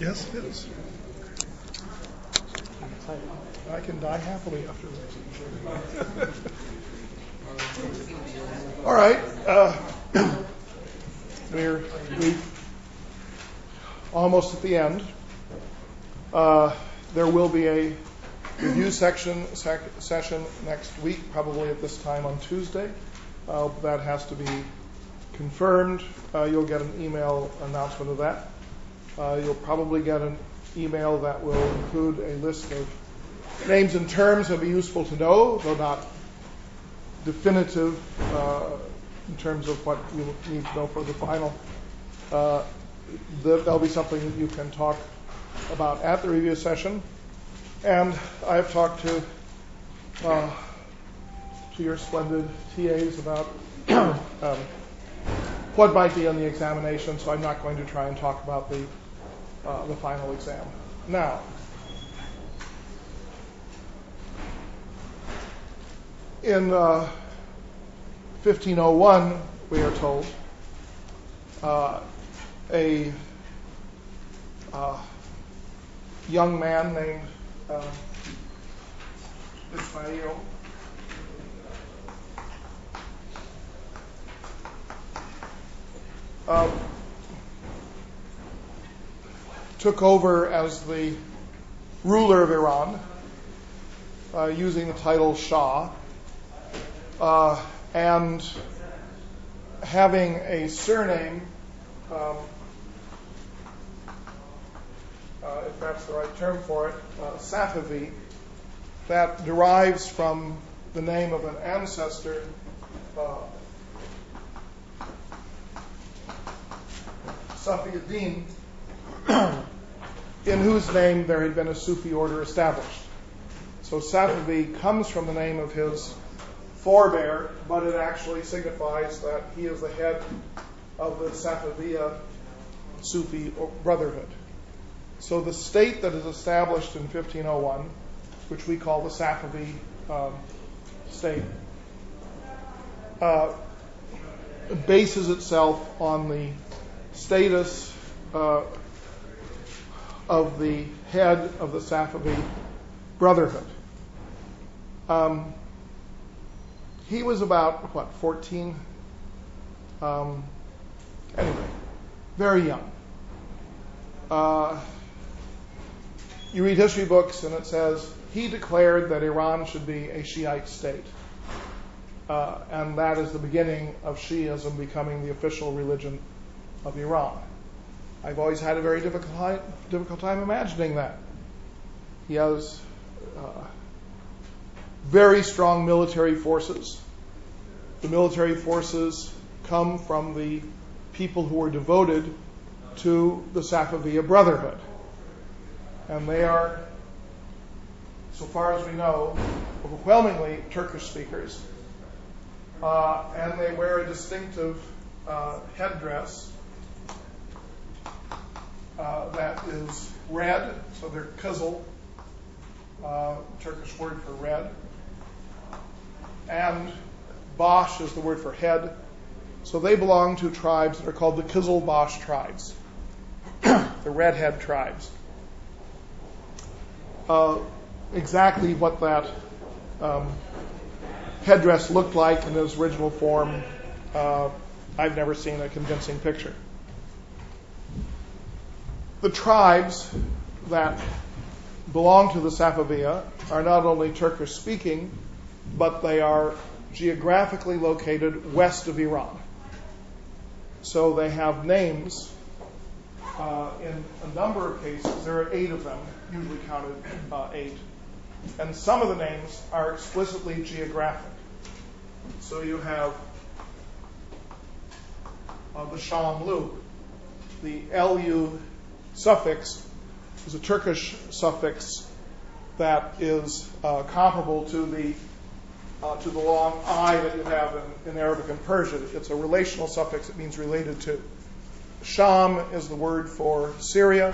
Yes, it is. I can die happily after this. All right. Uh, we're we almost at the end. Uh, there will be a review section sec- session next week, probably at this time on Tuesday. Uh, that has to be confirmed. Uh, you'll get an email announcement of that. Uh, you'll probably get an email that will include a list of names and terms that will be useful to know, though not definitive uh, in terms of what you need to know for the final. Uh, there'll be something that you can talk about at the review session. And I've talked to to your splendid TAs about um, what might be on the examination, so I'm not going to try and talk about the the final exam. Now, in uh, 1501, we are told, uh, a uh, young man named uh, Ismail uh, took over as the ruler of Iran uh, using the title Shah uh, and having a surname, um, uh, if that's the right term for it, uh, Safavi, that derives from the name of an ancestor. Uh, Safiuddin, in whose name there had been a Sufi order established. So Safavi comes from the name of his forebear, but it actually signifies that he is the head of the Safaviya Sufi Brotherhood. So the state that is established in 1501, which we call the Safavi um, state, uh, bases itself on the status uh, of the head of the Safavi Brotherhood. Um, he was about, what, 14? Um, anyway, very young. Uh, you read history books and it says he declared that Iran should be a Shiite state. Uh, and that is the beginning of Shiism becoming the official religion of Iran. I've always had a very difficult time, difficult time imagining that. He has uh, very strong military forces. The military forces come from the people who are devoted to the Safaviya Brotherhood. And they are, so far as we know, overwhelmingly Turkish speakers. Uh, and they wear a distinctive uh, headdress that is red, so they're kizil, uh, Turkish word for red. And Bash is the word for head. So they belong to tribes that are called the Kizil Bash tribes, the redhead tribes. Uh, exactly what that um, headdress looked like in its original form, uh, I've never seen a convincing picture. The tribes that belong to the Safaviya are not only Turkish speaking, but they are geographically located west of Iran. So they have names uh, in a number of cases. There are eight of them, usually counted uh, eight. And some of the names are explicitly geographic. So you have uh, the Shamlu. The LU suffix is a Turkish suffix that is uh, comparable to the uh, to the long I that you have in, in, Arabic and Persian. It's a relational suffix. It means related to. Sham is the word for Syria,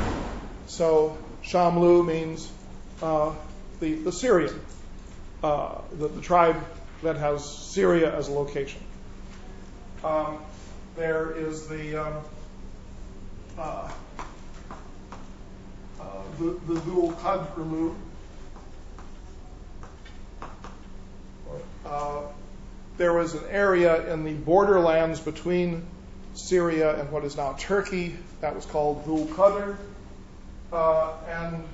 so Shamlu means uh, the the Syrian, uh, the, the, tribe that has Syria as a location. Um, there is the um, uh, the, Dhul Qadr uh, there was an area in the borderlands between Syria and what is now Turkey that was called Dhul Qadr, uh, and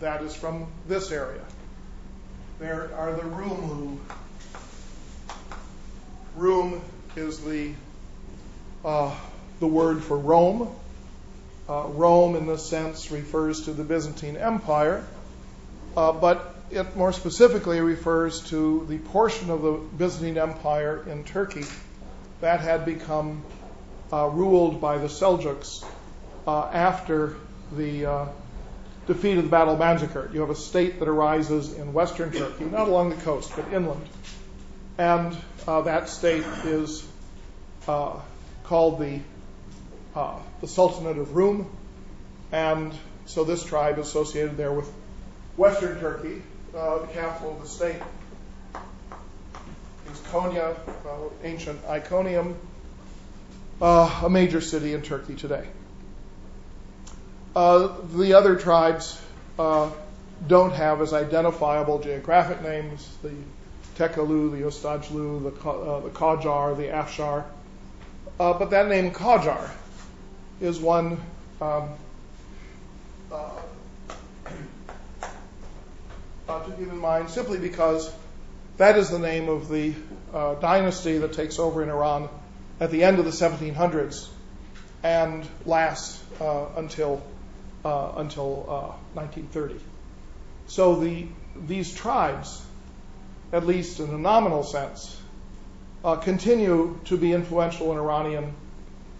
that is from this area. There are the Rumlu. Rum is the uh, the word for Rome. Uh, Rome, in this sense, refers to the Byzantine Empire, uh, but it more specifically refers to the portion of the Byzantine Empire in Turkey that had become uh, ruled by the Seljuks uh, after the uh, defeat of the Battle of Manzikert. You have a state that arises in western Turkey, not along the coast, but inland. And uh, that state is called the, the Sultanate of Rum. And so this tribe is associated there with western Turkey. Uh, the capital of the state is Konya, uh, ancient Iconium, uh, a major city in Turkey today. Uh, the other tribes uh, don't have as identifiable geographic names the Tekalu, the Ostajlu, the, uh, the Qajar, the Afshar. Uh, but that name Qajar is one um, uh, to keep in mind simply because that is the name of the dynasty that takes over in Iran at the end of the 1700s and lasts until uh, until uh, 1930. So the, these tribes, at least in a nominal sense, uh, continue to be influential in Iranian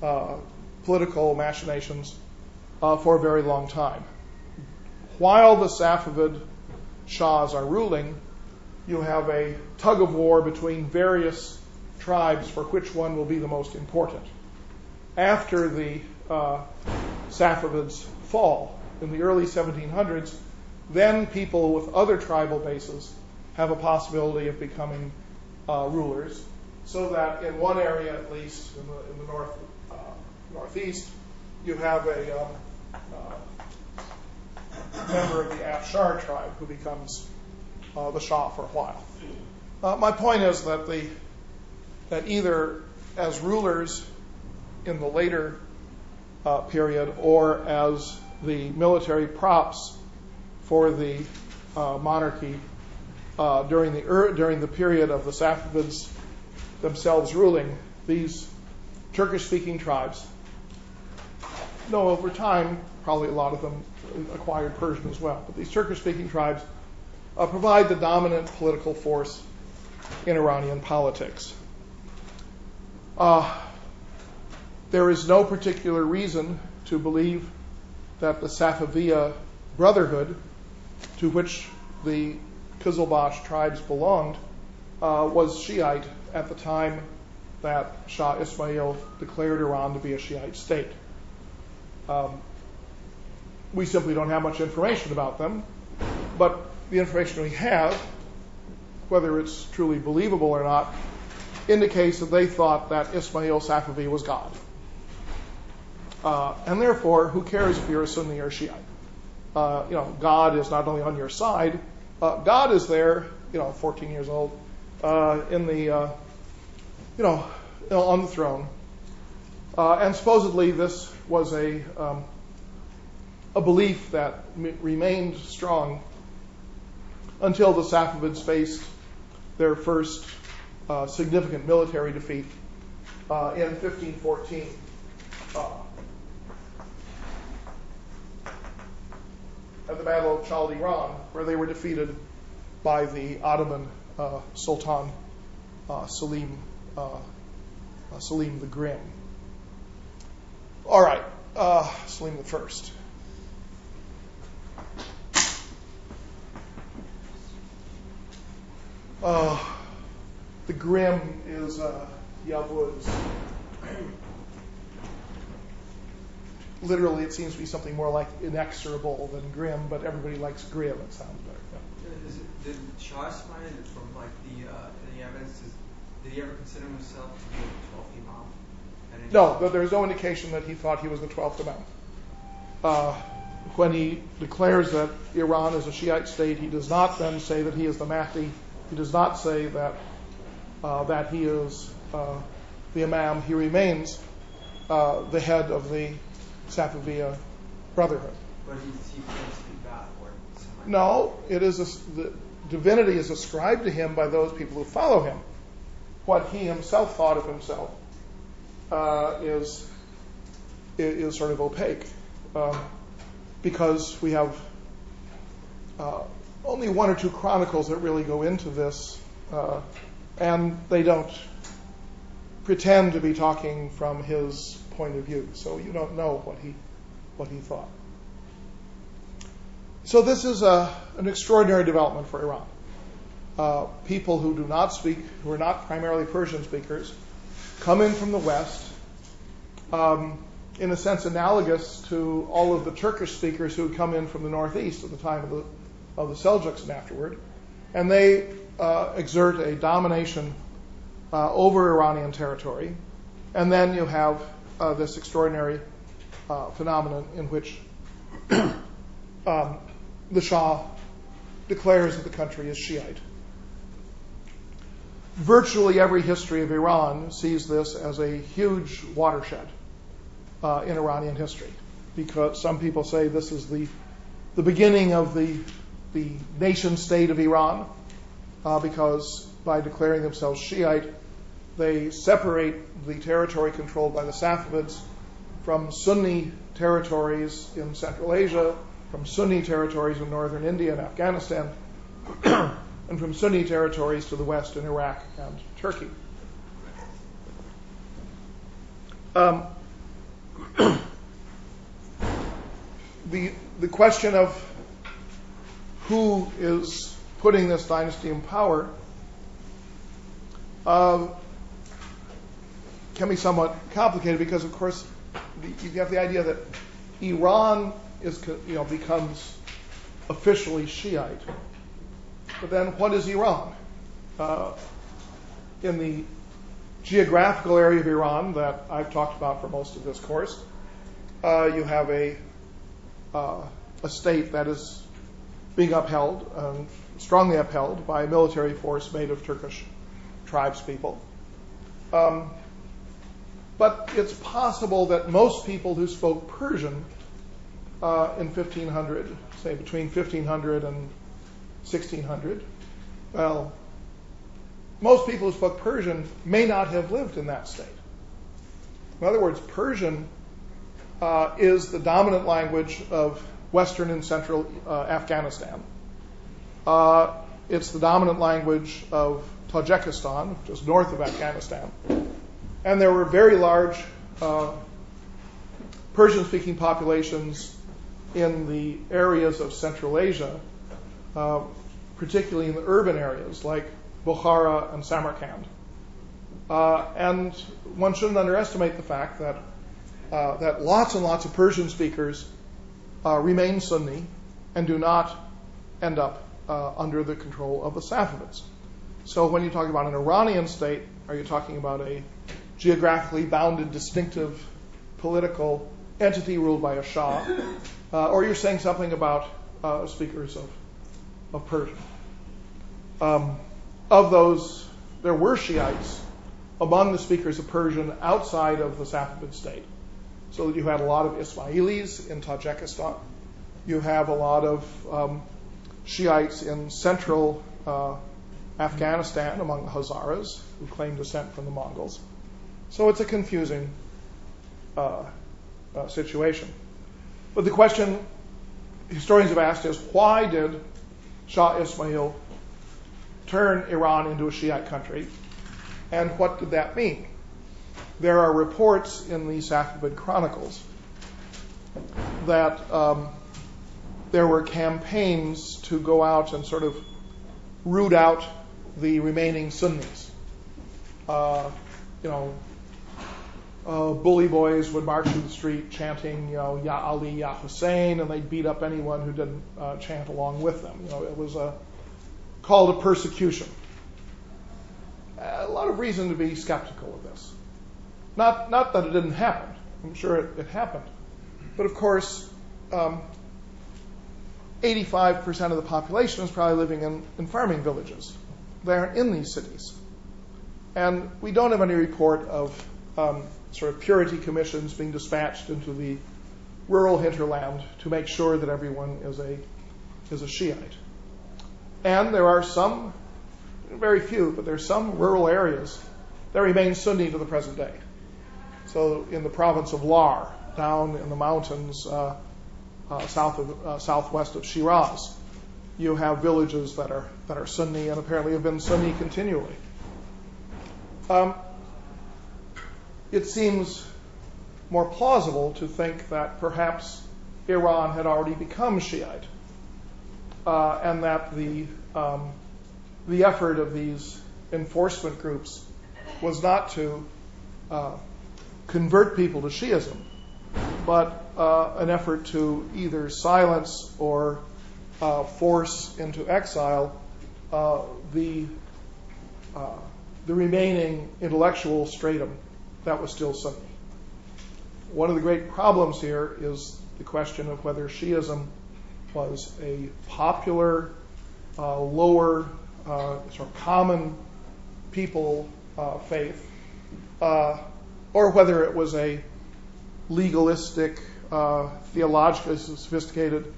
uh, political machinations uh, for a very long time. While the Safavid Shahs are ruling, you have a tug of war between various tribes for which one will be the most important. After the uh, Safavids fall in the early 1700s, then people with other tribal bases have a possibility of becoming uh, rulers. So that in one area, at least in the, north northeast, you have a um, uh, member of the Afshar tribe who becomes uh, the Shah for a while. Uh, my point is that the that either as rulers in the later period or as the military props for the monarchy during the er, during the period of the Safavids themselves ruling. These Turkish-speaking tribes, no, over time, probably a lot of them acquired Persian as well. But these Turkish-speaking tribes uh, provide the dominant political force in Iranian politics. Uh, there is no particular reason to believe that the Safaviya Brotherhood, to which the Qizilbash tribes belonged, uh, was Shiite at the time that Shah Ismail declared Iran to be a Shiite state. Um, we simply don't have much information about them, but the information we have, whether it's truly believable or not, indicates that they thought that Ismail Safavi was God. Uh, and therefore, who cares if you're a Sunni or Shiite? Uh, you know, God is not only on your side, uh, God is there, you know, 14 years old, uh, in the, uh, you know, on the throne. Uh, and supposedly this was a, um, a belief that remained strong until the Safavids faced their first significant military defeat in 1514. at the Battle of Chaldiran, where they were defeated by the Ottoman uh, Sultan uh, uh, uh Selim the Grim. All right, uh, Selim the First. Uh, the Grim is Yavuz literally, it seems to be something more like inexorable than grim, but everybody likes grim. It sounds better. Yeah. Is it, did Shah Ismail, from like the uh, the evidence, is, did he ever consider himself to be the 12th Imam? No, there's no indication that he thought he was the 12th Imam. Uh, when he declares that Iran is a Shiite state, he does not then say that he is the Mahdi. He does not say that uh, that he is uh, the Imam. He remains uh, the head of the Safaviya Brotherhood. But he, he claims to be God or No, it is a, the divinity is ascribed to him by those people who follow him. What he himself thought of himself is is sort of opaque um, because we have uh, only one or two chronicles that really go into this, uh, and they don't pretend to be talking from his point of view. So you don't know what he what he thought. So this is an extraordinary development for Iran. Uh, people who do not speak, who are not primarily Persian speakers, come in from the West, um, in a sense analogous to all of the Turkish speakers who had come in from the Northeast at the time of the, of the Seljuks and afterward. And they uh, exert a domination uh, over Iranian territory. And then you have uh, this extraordinary uh, phenomenon in which um, the Shah declares that the country is Shiite. Virtually every history of Iran sees this as a huge watershed uh, in Iranian history, because some people say this is the the beginning of the the nation state of Iran, uh, because by declaring themselves Shiite, they separate the territory controlled by the Safavids from Sunni territories in Central Asia, from Sunni territories in northern India and Afghanistan, and from Sunni territories to the west in Iraq and Turkey. Um, the, the question of who is putting this dynasty in power uh, can be somewhat complicated because, of course, the, you have the idea that Iran is, you know, becomes officially Shiite. But then, what is Iran? Uh, in the geographical area of Iran that I've talked about for most of this course, uh, you have a uh, a state that is being upheld, strongly upheld by a military force made of Turkish tribespeople. Um, but it's possible that most people who spoke Persian in 1500, say between 1500 and 1600, well, most people who spoke Persian may not have lived in that state. In other words, Persian uh, is the dominant language of Western and Central uh, Afghanistan. Uh, it's the dominant language of Tajikistan, just north of Afghanistan. And there were very large uh, Persian speaking populations in the areas of Central Asia, particularly in the urban areas like Bukhara and Samarkand. Uh, and one shouldn't underestimate the fact that uh, that lots and lots of Persian speakers uh, remain Sunni and do not end up uh, under the control of the Safavids. So when you talk about an Iranian state, are you talking about a geographically bounded, distinctive political entity ruled by a Shah, uh, or you're saying something about uh, speakers of, of Persian. Um, of those, there were Shiites among the speakers of Persian outside of the Safavid state. So you had a lot of Ismailis in Tajikistan. You have a lot of um, Shiites in central uh, Afghanistan among the Hazaras, who claim descent from the Mongols. So it's a confusing uh, uh, situation. But the question historians have asked is why did Shah Ismail turn Iran into a Shiite country? And what did that mean? There are reports in the Safavid Chronicles that um, there were campaigns to go out and sort of root out the remaining Sunnis. Uh, you know, uh, bully boys would march through the street chanting, you know, Ya Ali, Ya Hussein, and they'd beat up anyone who didn't uh, chant along with them. You know, it was a call to persecution. A lot of reason to be skeptical of this. Not, not that it didn't happen. I'm sure it, it happened. But of course, um, 85% of the population is probably living in, in farming villages. They aren't in these cities. And we don't have any report of um, sort of purity commissions being dispatched into the rural hinterland to make sure that everyone is a is a Shiite. And there are some, very few, but there are some rural areas that remain Sunni to the present day. So in the province of Lar, down in the mountains uh, uh, south of uh, southwest of Shiraz, you have villages that are that are Sunni and apparently have been Sunni continually. Um, it seems more plausible to think that perhaps Iran had already become Shiite, uh, and that the um, the effort of these enforcement groups was not to uh, convert people to Shiism, but uh, an effort to either silence or force into exile the the remaining intellectual stratum that was still Sunni. One of the great problems here is the question of whether Shiism was a popular, uh, lower, uh, sort of common people uh, faith, uh, or whether it was a legalistic, uh, theologically sophisticated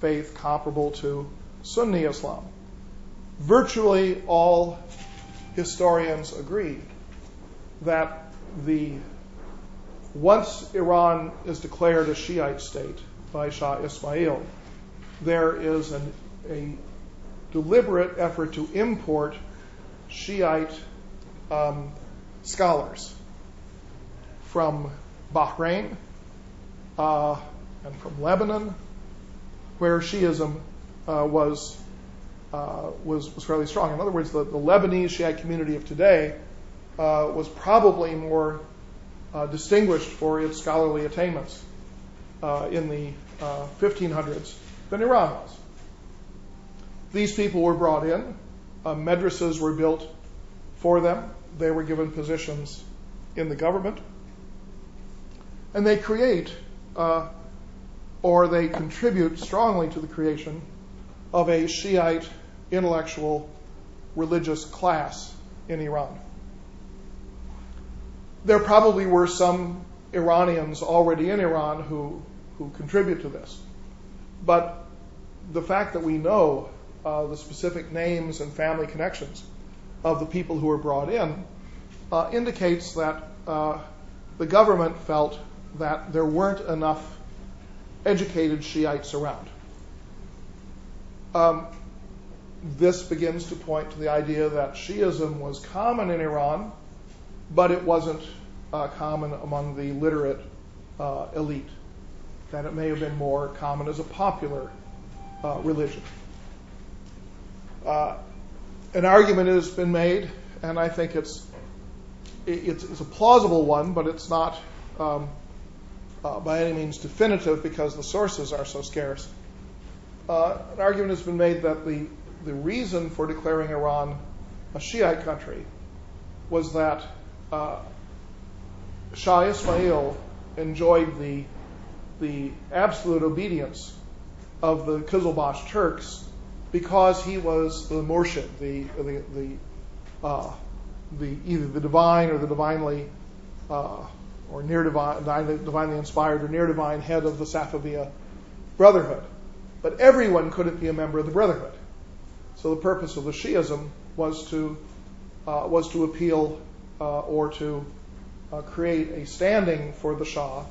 faith comparable to Sunni Islam. Virtually all historians agree that once Iran is declared a Shiite state by Shah Ismail, there is a deliberate effort to import Shiite um, scholars from Bahrain uh, and from Lebanon, where Shiism uh, was, uh, was, fairly strong. In other words, the, Lebanese Shiite community of today was probably more uh, distinguished for its scholarly attainments uh, in the 1500s than Iran was. These people were brought in, madrasas were built for them, they were given positions in the government, and they create uh, or they contribute strongly to the creation of a Shiite intellectual religious class in Iran. There probably were some Iranians already in Iran who, who contribute to this. But the fact that we know uh, the specific names and family connections of the people who were brought in uh, indicates that uh, the government felt that there weren't enough educated Shiites around. Um, this begins to point to the idea that Shiism was common in Iran, but it wasn't uh, common among the literate uh, elite, that it may have been more common as a popular uh, religion. An argument has been made, and I think it's, a plausible one, but it's not um, by any means definitive because the sources are so scarce. An argument has been made that the, the reason for declaring Iran a Shiite country was that Shah Ismail enjoyed the, the absolute obedience of the Qizilbash Turks because he was the murshid, the, the, the, uh, the, either the divine or the divinely uh, or near divine, divinely inspired or near divine head of the Safaviya Brotherhood. But everyone couldn't be a member of the Brotherhood. So the purpose of the Shiism was to uh, was to appeal uh, or to uh, create a standing for the Shah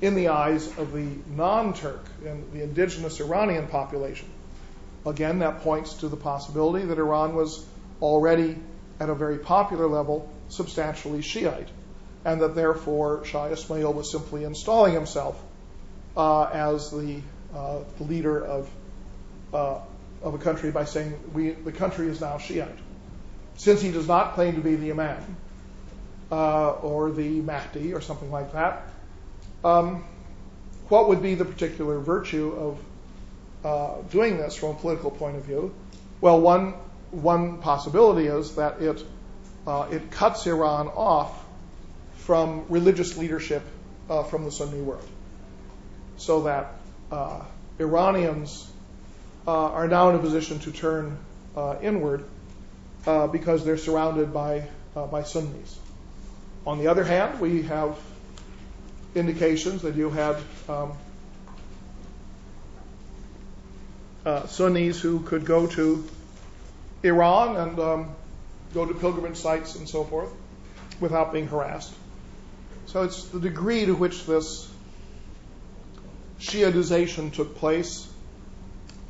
in the eyes of the non-Turk and the indigenous Iranian population. Again, that points to the possibility that Iran was already at a very popular level substantially Shiite and that therefore Shah Ismail was simply installing himself uh, as the, uh, leader of, uh, of a country by saying we, the country is now Shiite. Since he does not claim to be the Imam uh, or the Mahdi or something like that, um, what would be the particular virtue of uh, doing this from a political point of view? Well, one, one possibility is that it, uh, it cuts Iran off from religious leadership uh, from the Sunni world. So that uh, Iranians uh, are now in a position to turn inward because they're surrounded by, by Sunnis. On the other hand, we have indications that you had um, uh, Sunnis who could go to Iran and um, go to pilgrimage sites and so forth without being harassed. So it's the degree to which this Shiitization took place,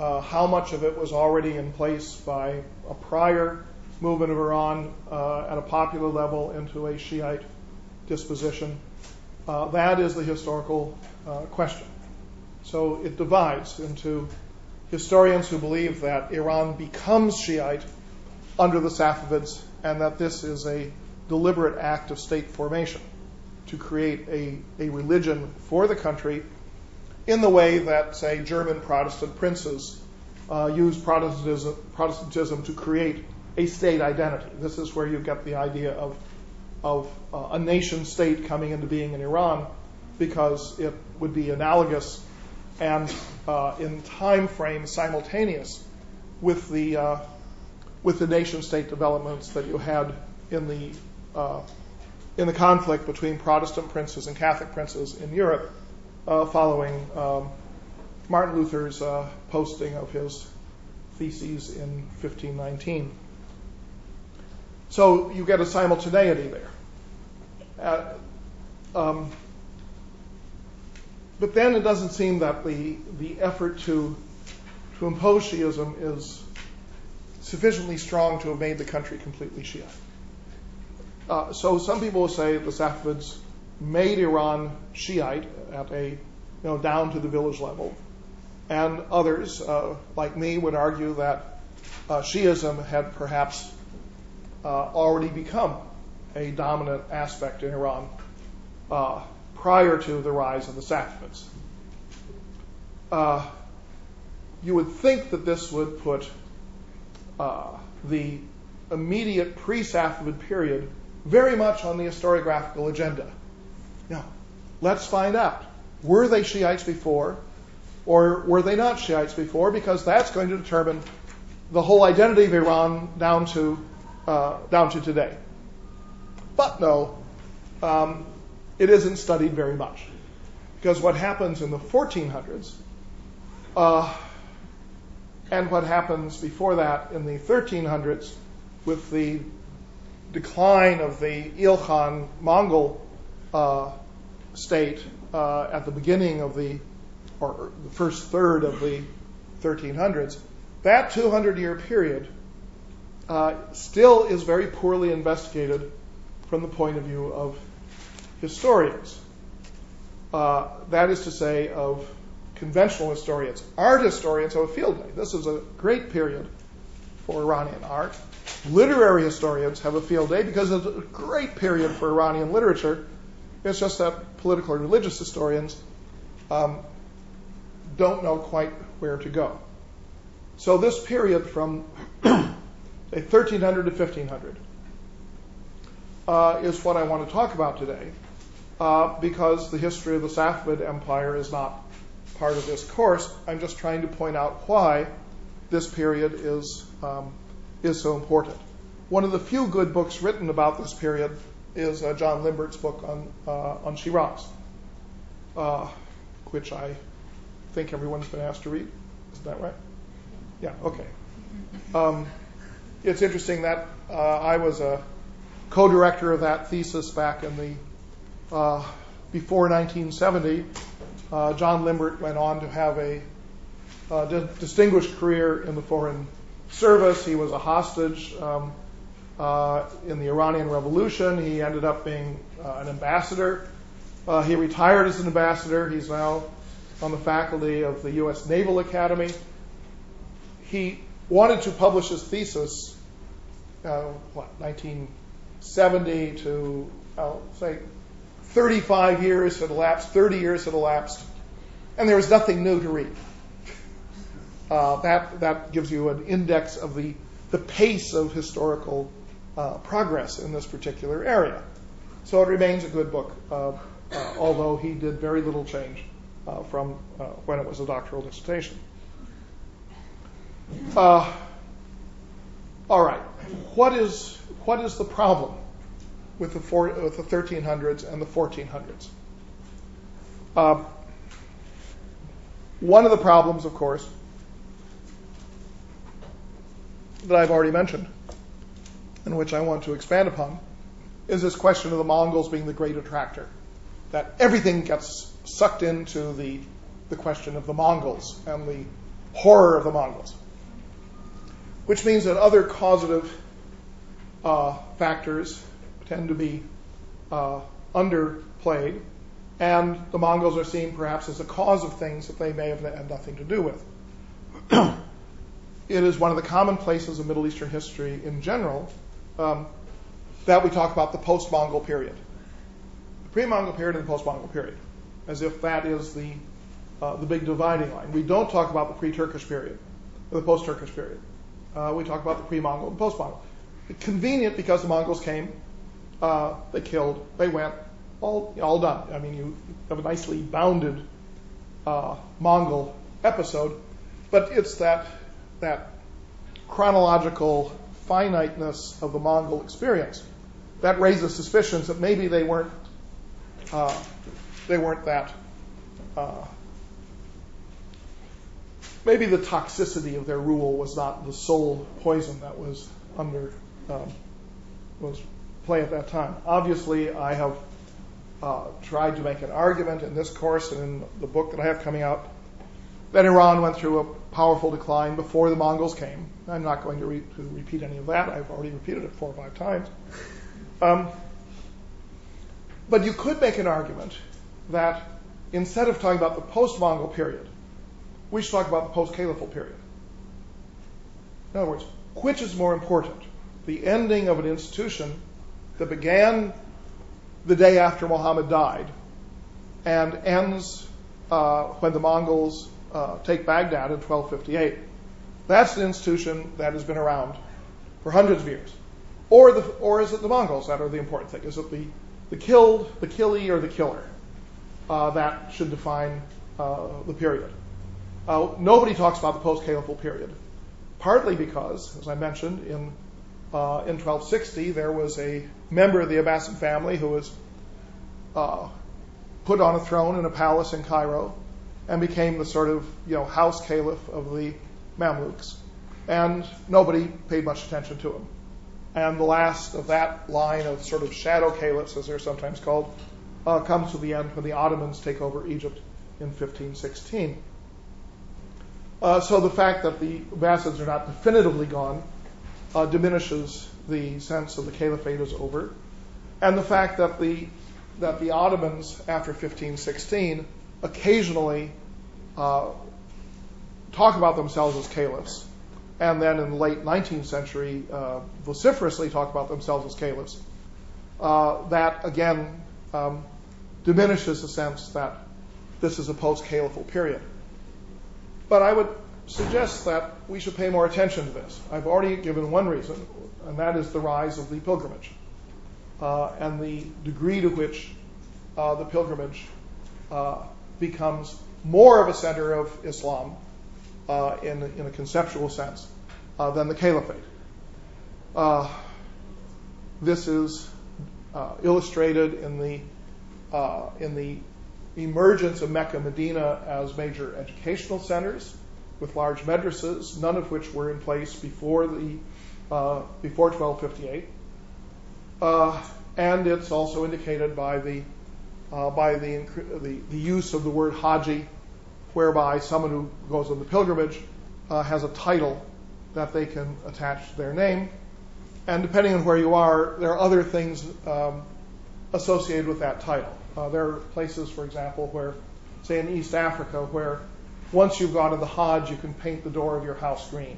uh, how much of it was already in place by a prior movement of Iran uh, at a popular level into a Shiite disposition. Uh, that is the historical uh, question. So it divides into historians who believe that Iran becomes Shiite under the Safavids and that this is a deliberate act of state formation to create a, religion for the country in the way that, say, German Protestant princes used Protestantism, Protestantism to create a state identity. This is where you get the idea of, of uh, a nation state coming into being in Iran because it would be analogous and uh, in time frame simultaneous with the uh, with the nation state developments that you had in the in the conflict between Protestant princes and Catholic princes in Europe following um, Martin Luther's posting of his theses in 1519. So you get a simultaneity there. Uh, um, but then it doesn't seem that the, the effort to, to impose Shiism is sufficiently strong to have made the country completely Shia. Uh, so some people will say the Safavids made Iran Shiite at a, you know, down to the village level. And others, uh, like me, would argue that Shiism had perhaps already become a dominant aspect in Iran uh, prior to the rise of the Safavids. Uh, you would think that this would put the immediate pre-Safavid period very much on the historiographical agenda. Now, let's find out. Were they Shiites before, or were they not Shiites before? Because that's going to determine the whole identity of Iran down to uh, down to today. But no, um, it isn't studied very much because what happens in the 1400s uh, and what happens before that in the 1300s with the decline of the Ilkhan Mongol uh, state uh, at the beginning of the, or the first third of the 1300s, that 200 year period still is very poorly investigated from the point of view of historians. Uh, that is to say, of conventional historians. Art historians have a field day. This is a great period for Iranian art. Literary historians have a field day because it's a great period for Iranian literature. It's just that political and religious historians um, don't know quite where to go. So this period from 1300 to 1500 uh, is what I want to talk about today uh, because the history of the Safavid Empire is not part of this course. I'm just trying to point out why this period is um, is so important. One of the few good books written about this period is uh, John Limbert's book on uh, on Shiraz, uh, which I think everyone's been asked to read. Isn't that right? Yeah. Okay. Um, it's interesting that uh, I was a co-director of that thesis back in the uh, before 1970. Uh, John Limbert went on to have a distinguished career in the foreign service. He was a hostage um, in the Iranian Revolution. He ended up being an ambassador. He retired as an ambassador. He's now on the faculty of the U.S. Naval Academy. He wanted to publish his thesis, uh, what, 1970 to, I'll say, 35 years had elapsed, 30 years had elapsed, and there was nothing new to read. Uh, that, that gives you an index of the, the pace of historical uh, progress in this particular area. So it remains a good book, uh, uh although he did very little change uh, from when it was a doctoral dissertation. Uh, all right. What is what is the problem with the four, with the 1300s and the 1400s? Uh, one of the problems, of course, that I've already mentioned, and which I want to expand upon, is this question of the Mongols being the great attractor. That everything gets sucked into the, the question of the Mongols and the horror of the Mongols. Which means that other causative uh, factors tend to be uh, underplayed, and the Mongols are seen perhaps as a cause of things that they may have had nothing to do with. it is one of the commonplaces of Middle Eastern history in general um, that we talk about the post Mongol period. The pre Mongol period and the post Mongol period, as if that is the, uh, the big dividing line. We don't talk about the pre Turkish period, or the post Turkish period. Uh, we talk about the pre Mongol and post Mongol. Convenient because the Mongols came, uh, they killed, they went, all, all done. I mean, you have a nicely bounded uh, Mongol episode, but it's that, that chronological finiteness of the Mongol experience that raises suspicions that maybe they weren't they weren't that maybe the toxicity of their rule was not the sole poison that was under um, was play at that time. Obviously, I have uh, tried to make an argument in this course and in the book that I have coming out that Iran went through a powerful decline before the Mongols came. I'm not going to, re- to repeat any of that. I've already repeated it four or five times. Um, but you could make an argument that instead of talking about the post-Mongol period, we should talk about the post-Caliphal period. In other words, which is more important? The ending of an institution that began the day after Muhammad died and ends uh, when the Mongols uh, take Baghdad in 1258. That's an institution that has been around for hundreds of years. Or, the, or is it the Mongols that are the important thing? Is it the, the killed, the killie, or the killer? Uh, that should define the period. Uh, nobody talks about the post-Caliphal period, partly because, as I mentioned, in uh, in 1260 there was a member of the Abbasid family who was uh, put on a throne in a palace in Cairo and became the sort of you know house caliph of the Mamluks, and nobody paid much attention to him. And the last of that line of sort of shadow caliphs, as they're sometimes called, uh, comes to the end when the Ottomans take over Egypt in 1516. Uh, so the fact that the Abbasids are not definitively gone uh, diminishes the sense of the caliphate is over, and the fact that the that the Ottomans after 1516 occasionally uh, talk about themselves as caliphs, and then in the late 19th century vociferously talk about themselves as caliphs. That again um, diminishes the sense that this is a post-caliphal period. But I would suggest that we should pay more attention to this. I've already given one reason, and that is the rise of the pilgrimage uh, and the degree to which uh, the pilgrimage uh, becomes more of a center of Islam in, a conceptual sense than the caliphate. This is illustrated in the in the emergence of Mecca, Medina as major educational centers with large madrasas, none of which were in place before the uh, before 1258. Uh, and it's also indicated by the uh, by the, the, the use of the word haji, whereby someone who goes on the pilgrimage uh, has a title that they can attach to their name. And depending on where you are, there are other things um, associated with that title. Uh, there are places, for example, where, say in East Africa, where once you've gone to the Hajj, you can paint the door of your house green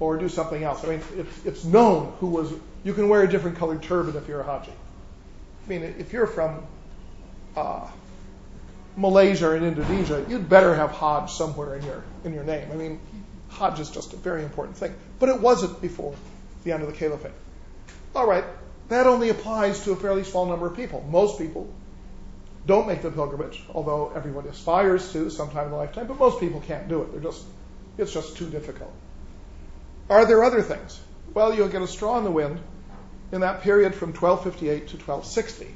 or do something else. I mean, it's, known who was, you can wear a different colored turban if you're a Haji. I mean, if you're from uh, Malaysia in Indonesia, you'd better have Hajj somewhere in your name. I mean, Hajj is just a very important thing. But it wasn't before the end of the caliphate. All right, that only applies to a fairly small number of people. Most people don't make the pilgrimage, although everyone aspires to sometime in a lifetime, but most people can't do it. They're just, it's just too difficult. Are there other things? Well, you'll get a straw in the wind in that period from 1258 to 1260,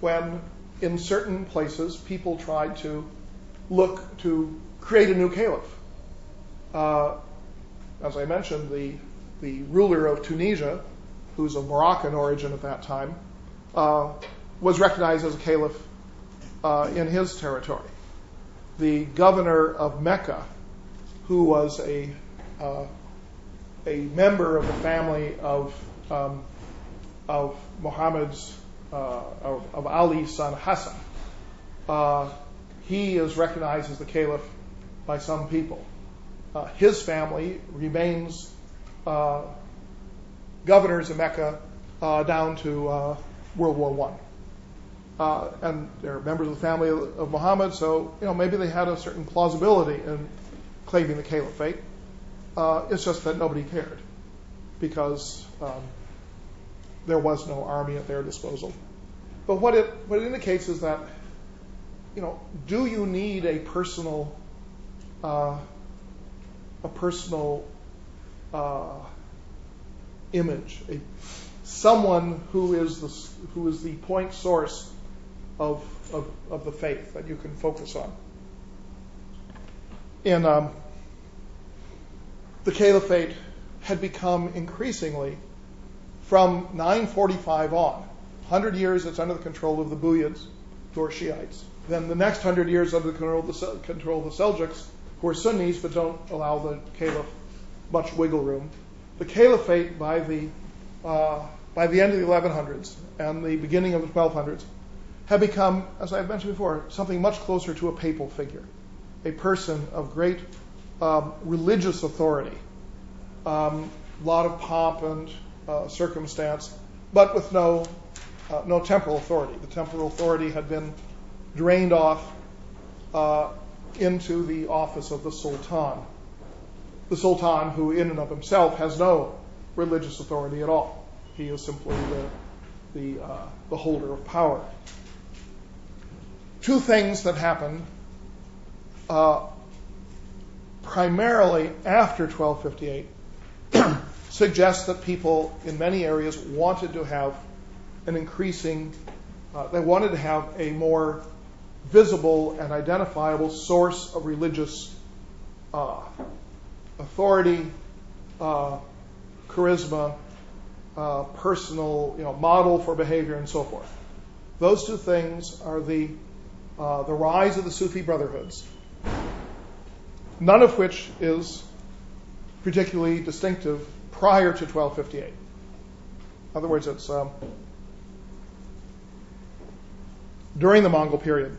when in certain places people tried to look to create a new caliph. Uh, as I mentioned, the, the ruler of Tunisia, who's of Moroccan origin at that time, uh, was recognized as a caliph in his territory. The governor of Mecca, who was a uh, a member of the family of um, of Muhammad's uh, of, Ali's son Hassan. Uh, he is recognized as the caliph by some people. Uh, his family remains uh, governors of Mecca uh, down to uh, World War One. Uh, and they're members of the family of Muhammad, so you know maybe they had a certain plausibility in claiming the caliphate. Uh, it's just that nobody cared because um, there was no army at their disposal. But what it what it indicates is that you know, do you need a personal uh, a personal uh, image, a, someone who is the who is the point source of, of, of the faith that you can focus on. And um, the caliphate had become increasingly, from 945 on, 100 years it's under the control of the Buyids, who are Shiites. Then the next 100 years under the control of the, control of the Seljuks, who are Sunnis but don't allow the caliph much wiggle room. The caliphate by the uh, by the end of the 1100s and the beginning of the 1200s have become, as I've mentioned before, something much closer to a papal figure, a person of great um, religious authority, a um, lot of pomp and uh, circumstance, but with no uh, no temporal authority. The temporal authority had been drained off uh, into the office of the sultan. The sultan, who in and of himself has no religious authority at all, he is simply the the, uh, the holder of power two things that happened uh, primarily after 1258 suggest that people in many areas wanted to have an increasing, uh, they wanted to have a more visible and identifiable source of religious uh, authority, charisma, personal, model for behavior, and so forth. Those two things are the uh, the rise of the Sufi brotherhoods, none of which is particularly distinctive prior to 1258. In other words, it's um, during the Mongol period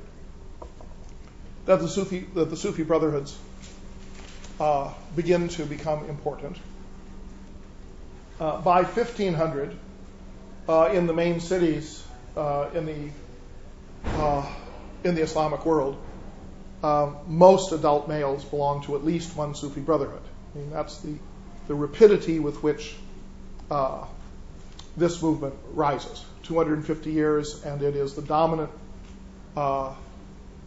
that the Sufi, that the Sufi brotherhoods uh, begin to become important. Uh, by 1500, uh, in the main cities uh, in the uh, in the Islamic world, uh, most adult males belong to at least one Sufi brotherhood. I mean, that's the, the rapidity with which uh, this movement rises. 250 years, and it is the dominant uh,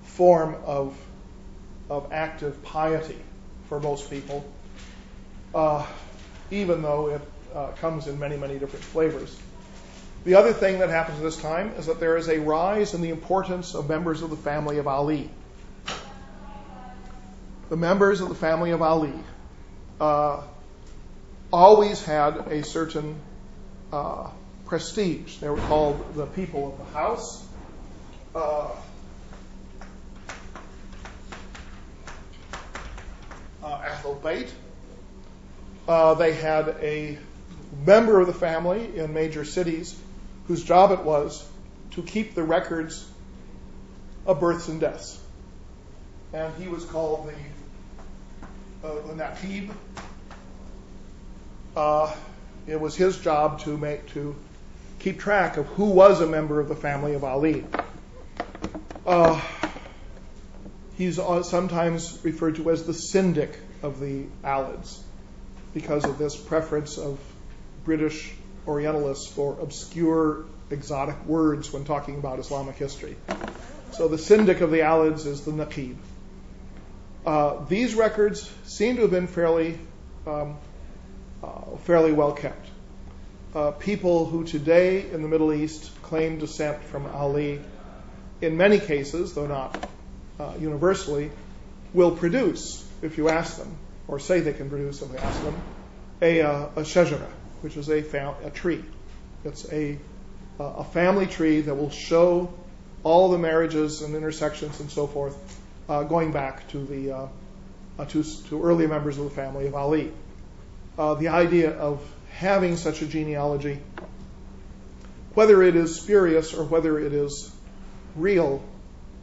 form of, of active piety for most people, uh, even though it uh, comes in many, many different flavors. The other thing that happens at this time is that there is a rise in the importance of members of the family of Ali. The members of the family of Ali uh, always had a certain uh, prestige. They were called the people of the house. Uh, uh. Uh, they had a member of the family in major cities whose job it was to keep the records of births and deaths. And he was called the, uh, Naqib. Uh, it was his job to make to keep track of who was a member of the family of Ali. Uh, he's sometimes referred to as the syndic of the Alids because of this preference of British Orientalists for obscure exotic words when talking about Islamic history. So the syndic of the Alids is the Naqib. Uh, these records seem to have been fairly um, fairly well kept. Uh, people who today in the Middle East claim descent from Ali, in many cases, though not uh, universally, will produce, if you ask them, or say they can produce if you ask them, a, uh, a shajara, which is a, fam- a tree. It's a, a family tree that will show all the marriages and intersections and so forth uh, going back to the uh, uh, to, to early members of the family of Ali. Uh, the idea of having such a genealogy, whether it is spurious or whether it is real,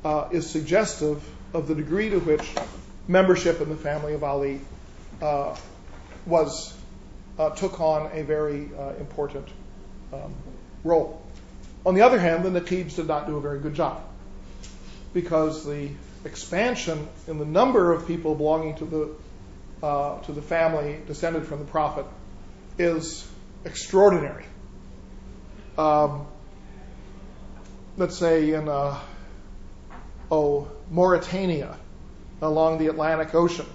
uh, is suggestive of the degree to which membership in the family of Ali uh, was took on a very uh, important um, role. On the other hand, the Naqibs did not do a very good job because the expansion in the number of people belonging to the uh, to the family descended from the Prophet is extraordinary. Um, let's say in uh, oh Mauritania, along the Atlantic Ocean,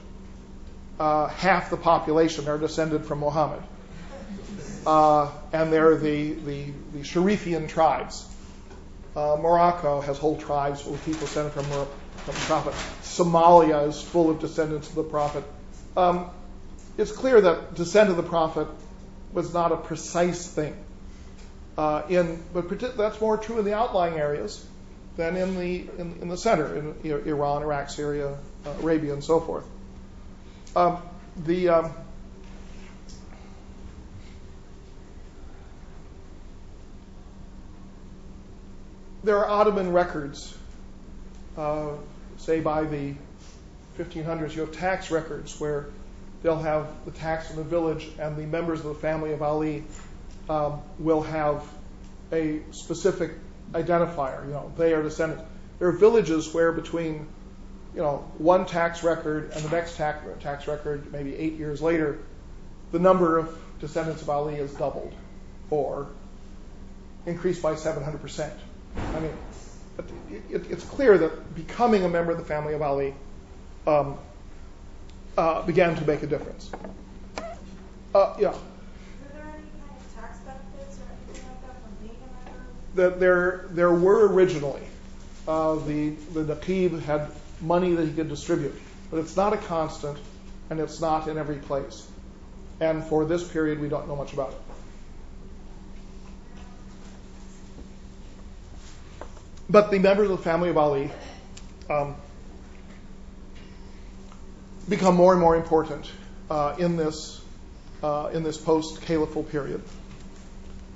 uh, half the population are descended from Muhammad, uh, and they're the the, the Sharifian tribes. Uh, Morocco has whole tribes full of people descended from from the Prophet. Somalia is full of descendants of the Prophet. Um, it's clear that descent of the Prophet was not a precise thing. Uh, in, but that's more true in the outlying areas than in the in, in the center, in Iran, Iraq, Syria, uh, Arabia, and so forth. Um, the um, there are Ottoman records uh, say by the 1500s, you have tax records where they'll have the tax in the village, and the members of the family of Ali um, will have a specific identifier. You know, they are descendants. There are villages where between one tax record and the next tax, tax record, maybe eight years later, the number of descendants of Ali is doubled or increased by 700%. I mean, it's clear that becoming a member of the family of Ali um, uh, began to make a difference. Uh, yeah. Were there any kind of tax benefits or anything like that there, there were originally. Uh, the the Naqib had money that he could distribute, but it's not a constant, and it's not in every place. And for this period, we don't know much about it. But the members of the family of Ali um, become more and more important uh, in this uh, in this post-caliphal period,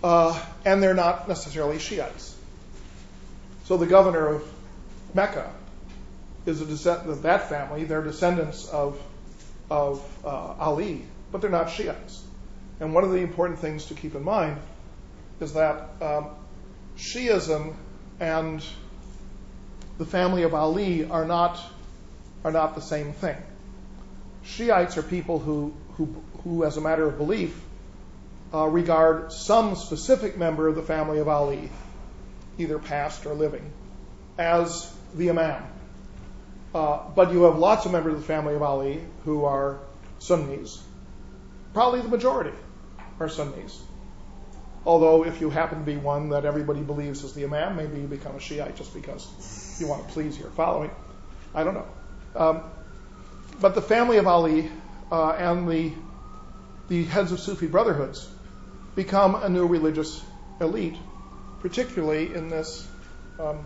uh, and they're not necessarily Shiites. So the governor of Mecca is a of that family. They're descendants of of uh, Ali, but they're not Shiites. And one of the important things to keep in mind is that um, Shiism and the family of Ali are not, are not the same thing. Shiites are people who, who, who as a matter of belief, uh, regard some specific member of the family of Ali, either past or living, as the Imam. Uh, but you have lots of members of the family of Ali who are Sunnis. Probably the majority are Sunnis. Although, if you happen to be one that everybody believes is the Imam, maybe you become a Shiite just because you want to please your following. I don't know. Um, but the family of Ali uh, and the, the heads of Sufi brotherhoods become a new religious elite, particularly in this um,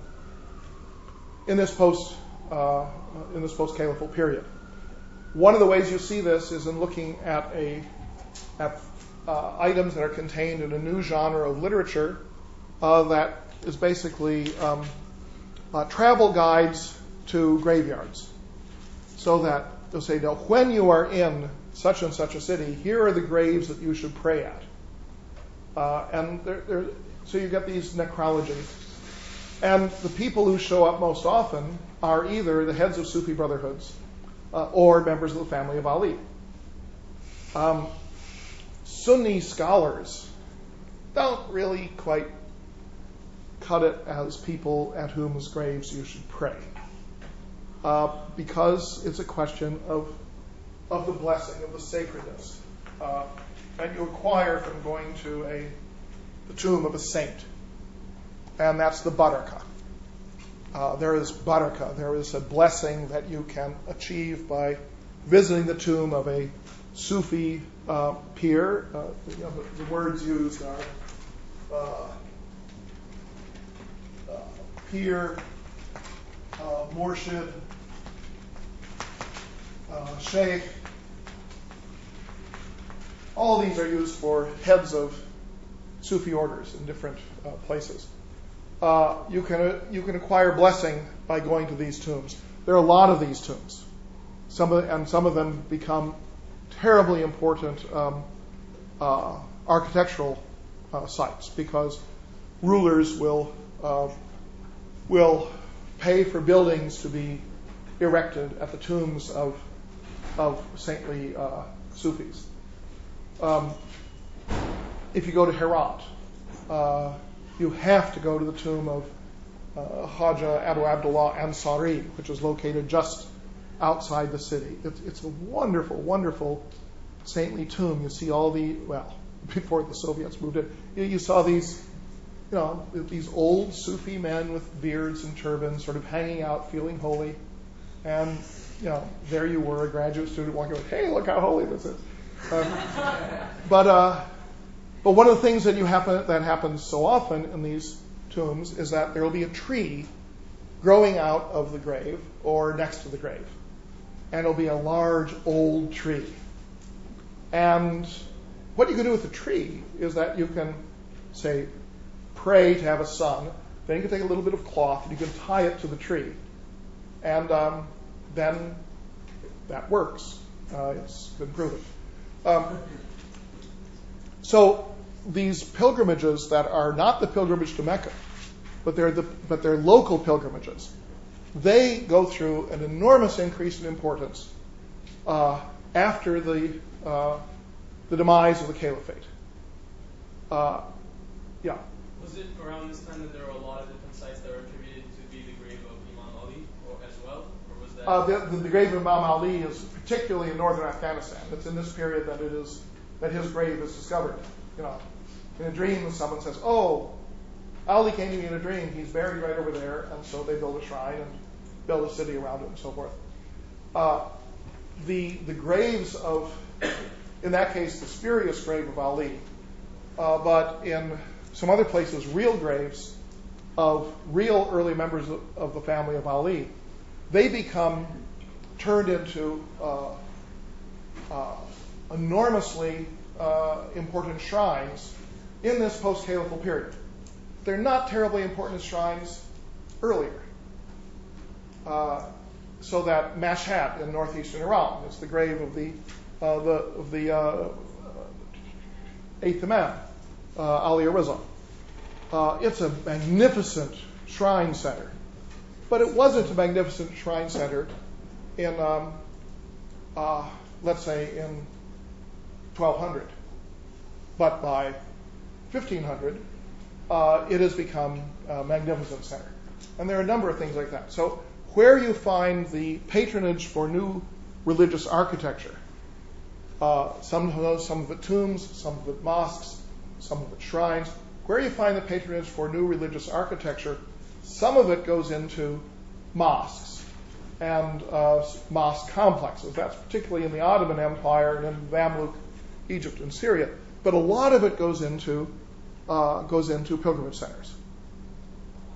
in this post in this post caliphal period. One of the ways you see this is in looking at a at uh, items that are contained in a new genre of literature uh, that is basically um, uh, travel guides to graveyards. So that they'll say, now, when you are in such and such a city, here are the graves that you should pray at. Uh, and so you get these necrologies. And the people who show up most often are either the heads of Sufi brotherhoods uh, or members of the family of Ali. Um, Sunni scholars don't really quite cut it as people at whose graves you should pray. Uh, because it's a question of, of the blessing, of the sacredness. uh, that you acquire from going to a the tomb of a saint, and that's the baraka. Uh, there is baraka. There is a blessing that you can achieve by visiting the tomb of a Sufi uh, pir. Uh, you know, the, the, words used are uh, uh, pir, uh, murshid, uh, sheikh. All these are used for heads of Sufi orders in different places. Uh, you can uh, you can acquire blessing by going to these tombs. There are a lot of these tombs. And some of them become terribly important um, uh, architectural sites because rulers will will pay for buildings to be erected at the tombs of of saintly Sufis. Um, if you go to Herat, you have to go to the tomb of uh, Khwaja Abu Abdullah Ansari, which is located just outside the city. It's, it's a wonderful, wonderful saintly tomb. You see all the, well, before the Soviets moved in, you, you saw these, you know, these old Sufi men with beards and turbans sort of hanging out, feeling holy. And, you know, there you were, a graduate student walking away, hey, look how holy this is. Um, but, uh, but one of the things that you happen, that happens so often in these tombs is that there will be a tree growing out of the grave or next to the grave and it'll be a large old tree. And what you can do with the tree is that you can, say, pray to have a son. Then you can take a little bit of cloth and you can tie it to the tree. And um, then that works. Uh, it's been proven. Um, so these pilgrimages that are not the pilgrimage to Mecca, but they're, the, but they're local pilgrimages they go through an enormous increase in importance uh, after the uh, the demise of the caliphate. Uh, yeah. Was it around this time that there were a lot of different sites that were attributed to be the grave of Imam Ali or, as well, or was that? Uh, the, the, the, grave of Imam Ali is particularly in northern Afghanistan. It's in this period that it is that his grave is discovered. You know, in a dream, someone says, "Oh, Ali came to me in a dream. He's buried right over there, and so they build a shrine and build a city around it and so forth. Uh, the the graves of, in that case, the spurious grave of Ali, uh, but in some other places, real graves of real early members of, of the family of Ali, they become turned into uh, uh enormously uh, important shrines in this post-caliphal period. They're not terribly important as shrines earlier. Uh, so that Mashhad in northeastern Iran is the grave of the, uh, the, of the uh, eighth Imam, Ali Riza. Uh, it's a magnificent shrine center. But it wasn't a magnificent shrine center in, um, let's say, in 1200. But by 1500, uh, it has become a magnificent center. And there are a number of things like that. So where you find the patronage for new religious architecture, uh, some, of some of it tombs, some of it mosques, some of it shrines, where you find the patronage for new religious architecture, some of it goes into mosques and uh, mosque complexes. That's particularly in the Ottoman Empire and in Mamluk, Egypt, and Syria. But a lot of it goes into uh, goes into pilgrimage centers.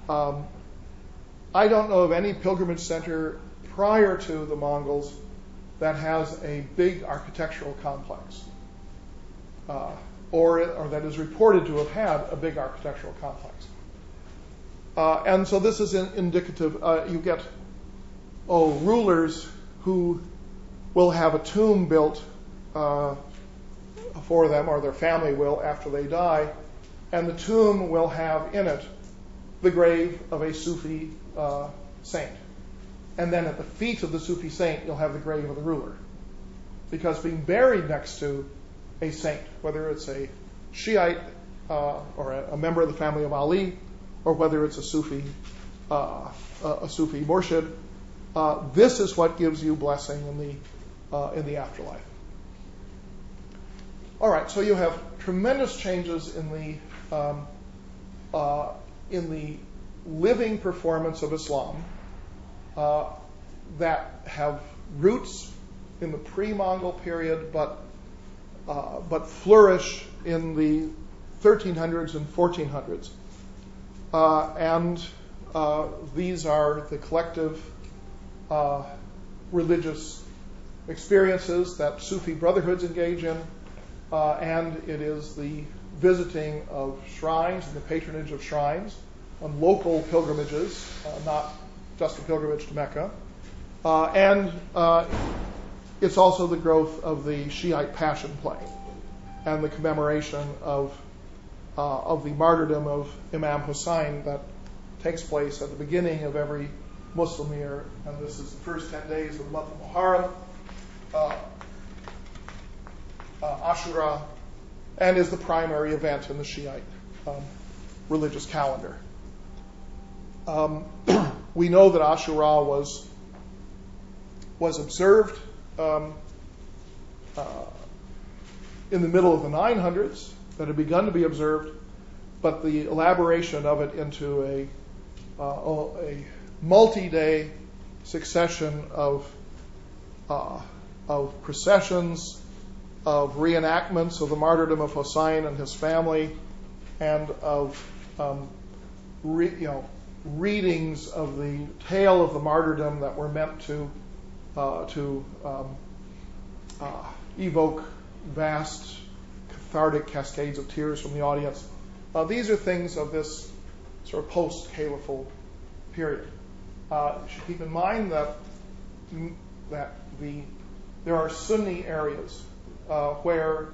Um, I don't know of any pilgrimage center prior to the Mongols that has a big architectural complex, uh, or, or that is reported to have had a big architectural complex. Uh, and so this is in, indicative. Uh, you get, oh, rulers who will have a tomb built uh, for them, or their family will after they die, and the tomb will have in it the grave of a Sufi uh, saint. And then at the feet of the Sufi saint, you'll have the grave of the ruler. Because being buried next to a saint, whether it's a Shiite uh, or a, a, member of the family of Ali, or whether it's a Sufi, uh, a Sufi murshid, uh, this is what gives you blessing in the uh, in the afterlife. all right, so you have tremendous changes in the in the living performance of Islam uh, that have roots in the pre-Mongol period, but uh, but flourish in the 1300s and 1400s, uh, and uh, these are the collective uh, religious experiences that Sufi brotherhoods engage in, uh, and it is the visiting of shrines and the patronage of shrines on local pilgrimages, uh, not just a pilgrimage to Mecca. Uh, and uh, it's also the growth of the Shiite passion play and the commemoration of, of the martyrdom of Imam Hussein that takes place at the beginning of every Muslim year. And this is the first 10 days of the month of Muharram, uh, uh, Ashura, and is the primary event in the Shiite um, religious calendar. Um, we know that Ashura was was observed um, uh, in the middle of the 900s, that had begun to be observed, but the elaboration of it into a uh, a multi-day succession of uh, of processions, of reenactments of the martyrdom of Hossein and his family, and of um, re, you know readings of the tale of the martyrdom that were meant to uh, to um, uh, evoke vast cathartic cascades of tears from the audience. Uh, these are things of this sort of post-caliphal period. Uh, you should keep in mind that that the there are Sunni areas where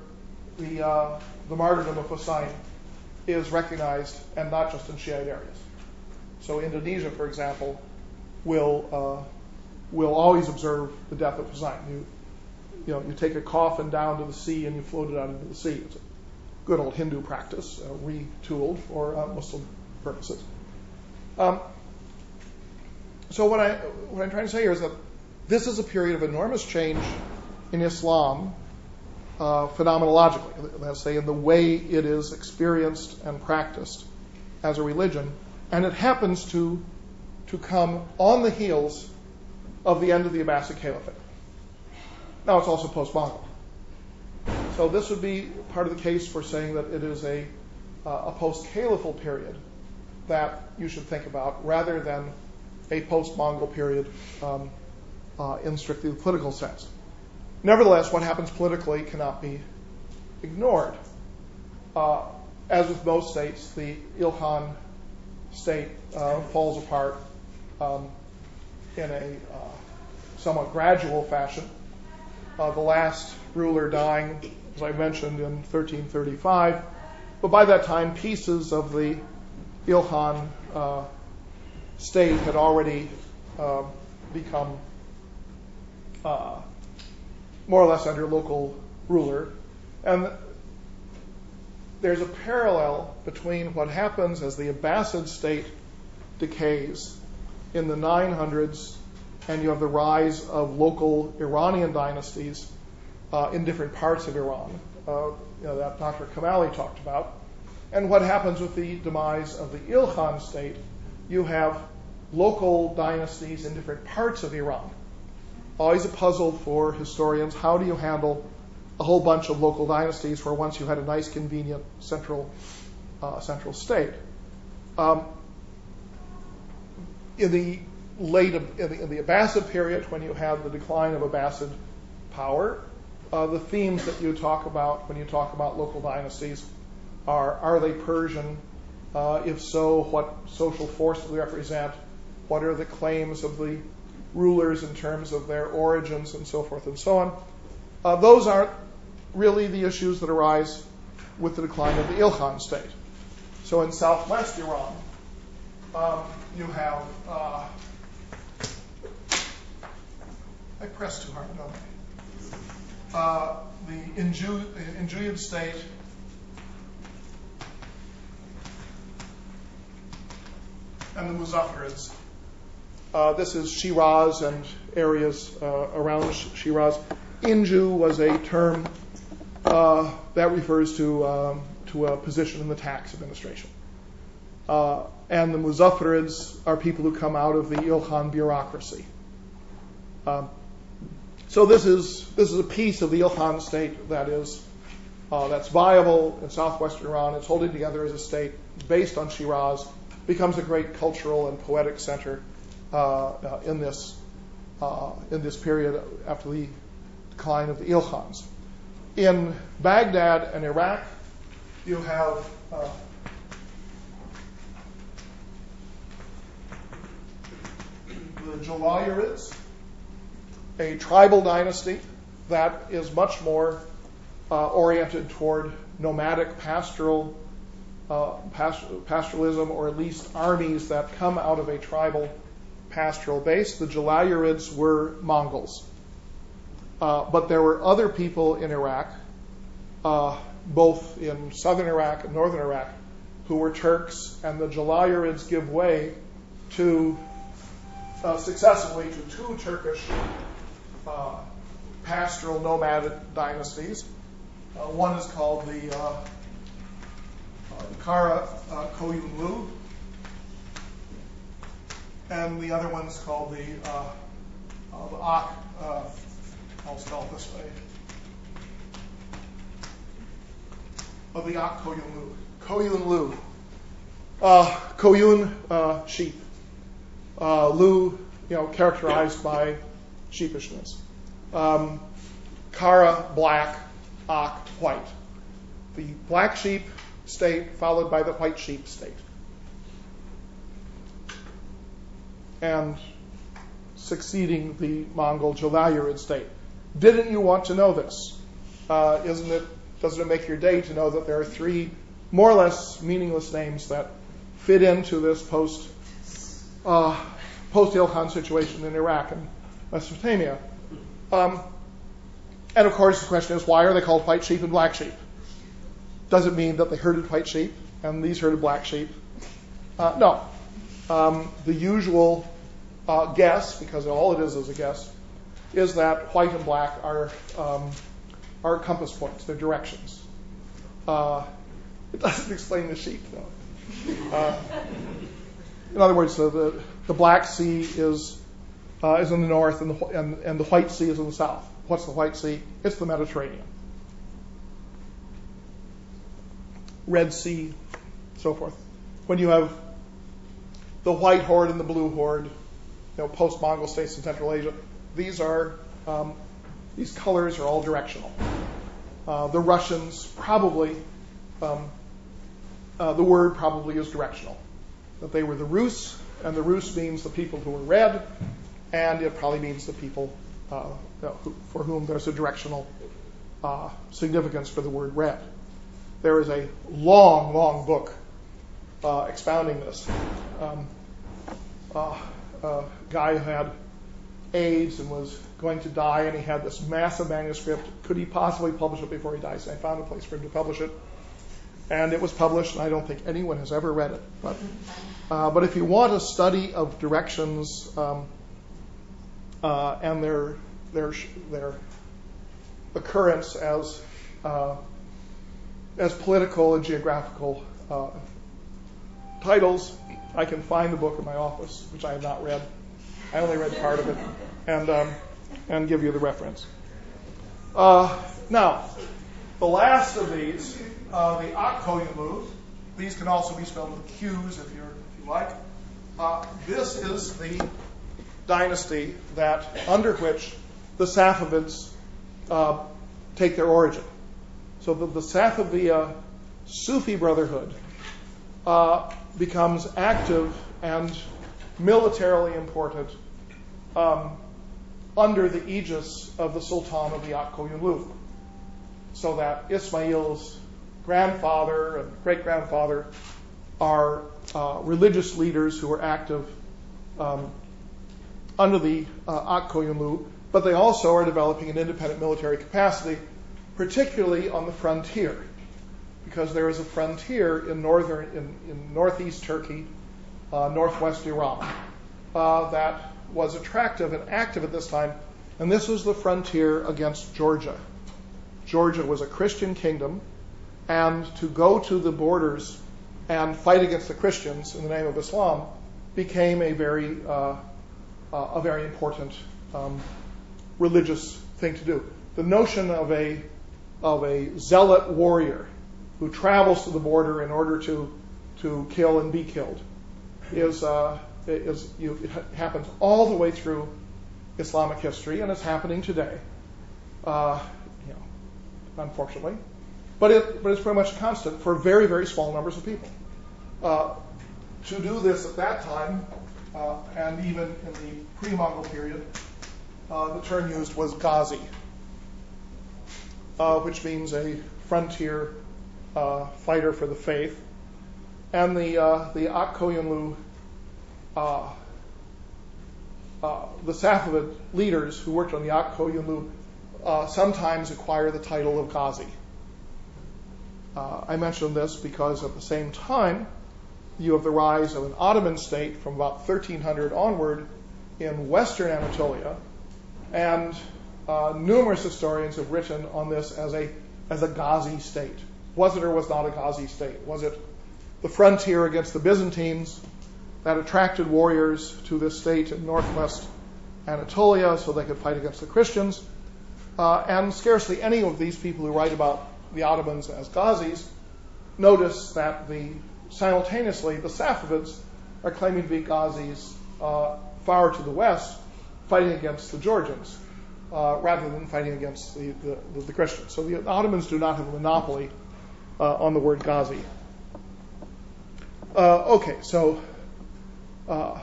the uh, the martyrdom of Hussein is recognized, and not just in Shiite areas. So Indonesia, for example, will uh, will always observe the death of Hussein. You you know you take a coffin down to the sea and you float it out into the sea. It's a good old Hindu practice, uh, retooled for uh, Muslim purposes. Um, so what I what I'm trying to say here is that this is a period of enormous change in Islam, uh, phenomenologically, let's say in the way it is experienced and practiced as a religion, and it happens to to come on the heels of the end of the Abbasid Caliphate. Now it's also post-Mongol. So this would be part of the case for saying that it is a, uh, a post-Caliphal period that you should think about rather than a post-Mongol period um, uh, in strictly the political sense. Nevertheless, what happens politically cannot be ignored. Uh, as with most states, the Ilkhan state uh, falls apart um, in a uh, somewhat gradual fashion. The last ruler dying, as I mentioned, in 1335. But by that time, pieces of the Ilkhan state had already become more or less under local ruler. And there's a parallel between what happens as the Abbasid state decays in the 900s and you have the rise of local Iranian dynasties uh, in different parts of Iran uh, you know, that Dr. Kamali talked about. And what happens with the demise of the Ilkhan state, you have local dynasties in different parts of Iran. Always a puzzle for historians. How do you handle a whole bunch of local dynasties where once you had a nice, convenient central uh, central state? Um, in the late in the, in the, Abbasid period, when you had the decline of Abbasid power, uh, the themes that you talk about when you talk about local dynasties are: Are they Persian? Uh, if so, what social force do they represent? What are the claims of the rulers in terms of their origins and so forth and so on? Uh, those aren't really the issues that arise with the decline of the Ilkhan state. So in southwest Iran, um, you have. Uh, I pressed too hard, don't I? Uh, the Injuyid state and the Muzaffarids uh, this is Shiraz and areas uh, around Shiraz. Inju was a term uh, that refers to, um, to a position in the tax administration. Uh, and the Muzaffarids are people who come out of the Ilkhan bureaucracy. Um, so this is this is a piece of the Ilkhan state that is uh, that's viable in southwestern Iran. It's holding together as a state based on Shiraz, becomes a great cultural and poetic center in this uh, in this period after the decline of the Ilkhans. In Baghdad and Iraq, you have uh, the Jalayirids, a tribal dynasty that is much more uh, oriented toward nomadic pastoral uh, pastoralism, or at least armies that come out of a tribal pastoral base. The Jalayirids were Mongols. Uh, but there were other people in Iraq, uh, both in southern Iraq and northern Iraq, who were Turks, and the Jalayirids give way to uh, successively to two Turkish uh, pastoral nomadic dynasties. Uh, one is called the uh, Kara uh, Koyunlu, and the other one is called the uh, uh, the Ak. Uh, I'll spell it this way. Of the Ak Koyunlu. Koyunlu. Uh, Koyun, uh, sheep. Uh, Lu, you know, characterized by sheepishness. Um, Kara, black. Ak, white. The black sheep state followed by the white sheep state. And succeeding the Mongol Jalayirid state. Didn't you want to know this? Uh, isn't it, doesn't it make your day to know that there are three more or less meaningless names that fit into this post uh, post Ilkhan situation in Iraq and Mesopotamia? Um, and of course, the question is why are they called white sheep and black sheep? Does it mean that they herded white sheep and these herded black sheep. Uh, no. Um, the usual uh, guess, because all it is is a guess, is that white and black are um, are compass points. They're directions. Uh, it doesn't explain the sheep, though. Uh, in other words, the, Black Sea is is in the north, and the, and, and the White Sea is in the south. What's the White Sea? It's the Mediterranean. Red Sea, so forth. When you have the white horde and the blue horde, you know, post-Mongol states in Central Asia, these are um, these colors are all directional. Uh, the Russians probably um, uh, the word probably is directional. That they were the Rus, and the Rus means the people who are red, and it probably means the people uh, who, for whom there's a directional uh, significance for the word red. There is a long, long book expounding this. Um, uh, a guy who had AIDS and was going to die, and he had this massive manuscript. Could he possibly publish it before he dies? And I found a place for him to publish it, and it was published. And I don't think anyone has ever read it. But, uh, but if you want a study of directions um, uh, and their their their occurrence as uh, as political and geographical uh, titles. I can find the book in my office, which I have not read. I only read part of it, and um, and give you the reference. Uh, now, the last of these, uh, the Akkoyunlu, these can also be spelled with Q's if, you're, if you like. Uh, this is the dynasty that under which the Safavids uh, take their origin. So the, the Sufi Brotherhood uh, becomes active and militarily important um, under the aegis of the Sultan of the Akkoyunlu. So that Ismail's grandfather and great grandfather are uh, religious leaders who are active um, under the uh, Akkoyunlu, but they also are developing an independent military capacity particularly on the frontier, because there is a frontier in northern, in, in northeast Turkey, uh, northwest Iran, uh, that was attractive and active at this time, and this was the frontier against Georgia. Georgia was a Christian kingdom, and to go to the borders and fight against the Christians in the name of Islam became a very uh, a very important um, religious thing to do. The notion of a of a zealot warrior who travels to the border in order to to kill and be killed is uh, is you, it happens all the way through Islamic history, and it's happening today. Uh, you know, unfortunately, but it but it's pretty much constant for very very small numbers of people. Uh, to do this at that time, uh, and even in the pre-Mongol period, uh, the term used was Ghazi, uh, which means a frontier fighter for the faith. And the uh, the Ak uh, uh, the Safavid leaders who worked on the Ak uh, sometimes acquire the title of Ghazi. Uh, I mention this because at the same time, you have the rise of an Ottoman state from about 1300 onward in western Anatolia, and uh, numerous historians have written on this as a as a Ghazi state. Was it or was not a Ghazi state? Was it the frontier against the Byzantines that attracted warriors to this state in northwest Anatolia so they could fight against the Christians? Uh, and scarcely any of these people who write about the Ottomans as Ghazis notice that the simultaneously the Safavids are claiming to be Ghazis uh, far to the west, fighting against the Georgians uh, rather than fighting against the, the, the, Christians. So the Ottomans do not have a monopoly on the word Ghazi. Uh, okay, so uh,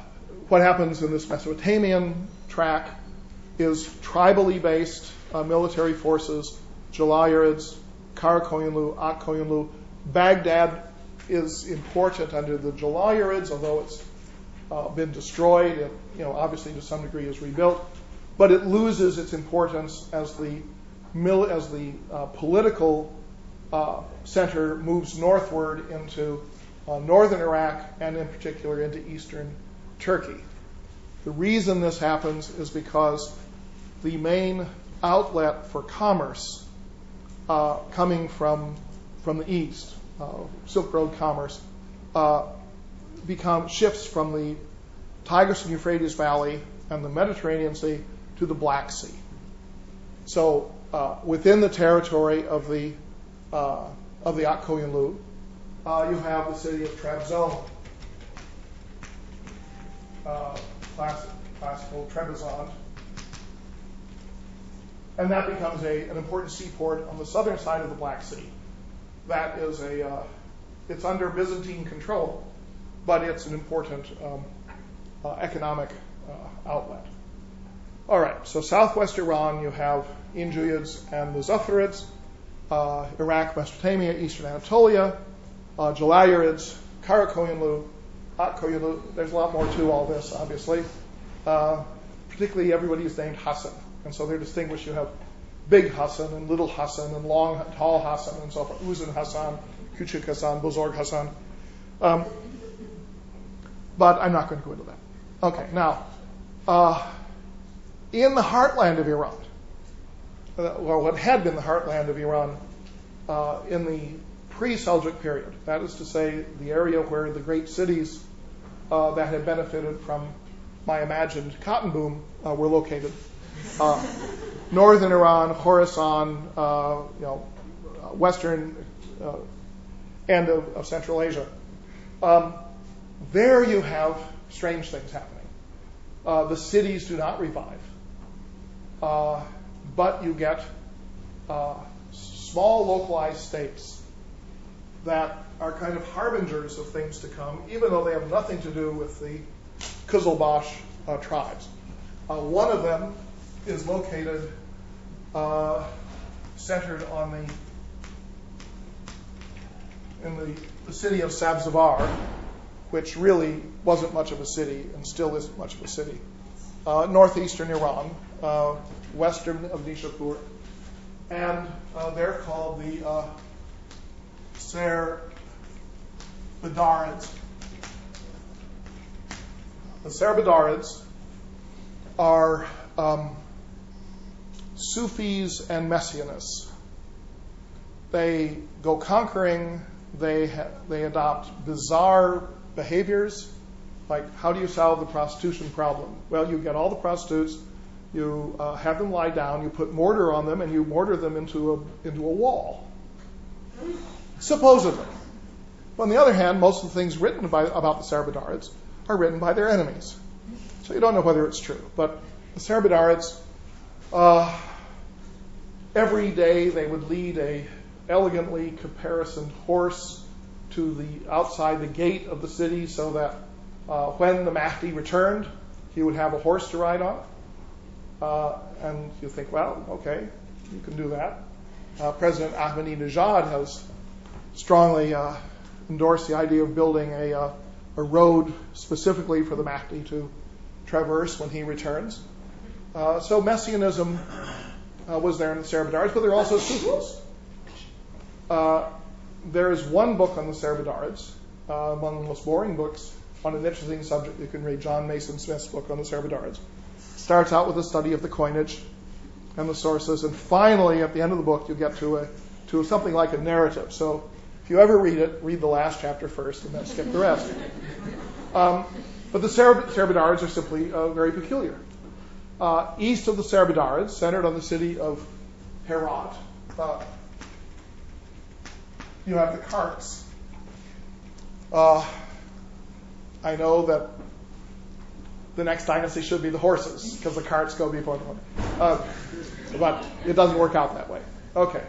what happens in this Mesopotamian track is tribally based uh, military forces, Jalayirids, Karakoyunlu, Akkoyunlu. Baghdad is important under the Jalayirids, although it's uh, been destroyed. Know, obviously to some degree is rebuilt, but it loses its importance as the as the uh, political uh, center moves northward into uh, northern Iraq and in particular into eastern Turkey. The reason this happens is because the main outlet for commerce uh, coming from from the east, uh, Silk Road commerce, uh, become shifts from the Tigris and Euphrates Valley and the Mediterranean Sea to the Black Sea. So uh, within the territory of the uh, of the Akkoyunlu, uh, you have the city of Trabzon, uh, classic, classical Trebizond, and that becomes a, an important seaport on the southern side of the Black Sea. That is a, uh, it's under Byzantine control, but it's an important um, uh, economic uh, outlet. All right, so southwest Iran, you have Injuyids and Muzaffarids, uh, Iraq, Mesopotamia, eastern Anatolia, uh, Jalayirids, Karakoyunlu, Akkoyunlu. There's a lot more to all this, obviously. Uh, particularly, everybody is named Hassan, and so they're distinguished. You have Big Hassan and Little Hassan and Long, Tall Hassan and so forth. Uzun Hassan, Küçük Hassan, Bozorg Hassan. Um, but I'm not going to go into that. Okay, now, uh, in the heartland of Iran, uh, well, what had been the heartland of Iran uh, in the pre-Seljuk period, that is to say, the area where the great cities uh, that had benefited from my imagined cotton boom uh, were located. Northern Iran, Khorasan, you know, western end of, Central Asia. Um, there you have strange things happening. The cities do not revive, but you get uh, small localized states that are kind of harbingers of things to come, even though they have nothing to do with the Qizilbash uh, tribes. Uh, one of them is located centered on the in the, the city of Sabzavar, which really wasn't much of a city and still isn't much of a city. Northeastern Iran, western of Nishapur, and uh, they're called the uh, Ser. The Serbadarids are um, Sufis and Messianists they go conquering, they, ha- they adopt bizarre behaviors, like how do you solve the prostitution problem? Well, you get all the prostitutes, you uh, have them lie down, you put mortar on them, and you mortar them into a, into a wall. Supposedly. But on the other hand, most of the things written by, about the Sarabadarids are written by their enemies. So you don't know whether it's true. But the Sarabadarids, uh, every day they would lead a elegantly caparisoned horse to the outside the gate of the city so that uh, when the Mahdi returned, he would have a horse to ride on. Uh, and you think, well, okay, you can do that. Uh, President Ahmadinejad has strongly uh, endorsed the idea of building a, road specifically for the Mahdi to traverse when he returns. So Messianism was there in the Sarabadarids, but there are also Sufis. There is one book on the Sarabadarids, uh, among the most boring books on an interesting subject. You can read John Mason Smith's book on the Sarabadarids. Starts out with a study of the coinage and the sources, and finally, at the end of the book, you get to a to something like a narrative. So, if you ever read it, read the last chapter first, and then skip the rest. Um, but the Sarabadarids are simply uh, very peculiar. Uh, east of the Sarabadarids, centered on the city of Herat, uh, you have the Karts. Uh, I know that the next dynasty should be the horses because the carts go before the horses. Uh, but it doesn't work out that way. Okay.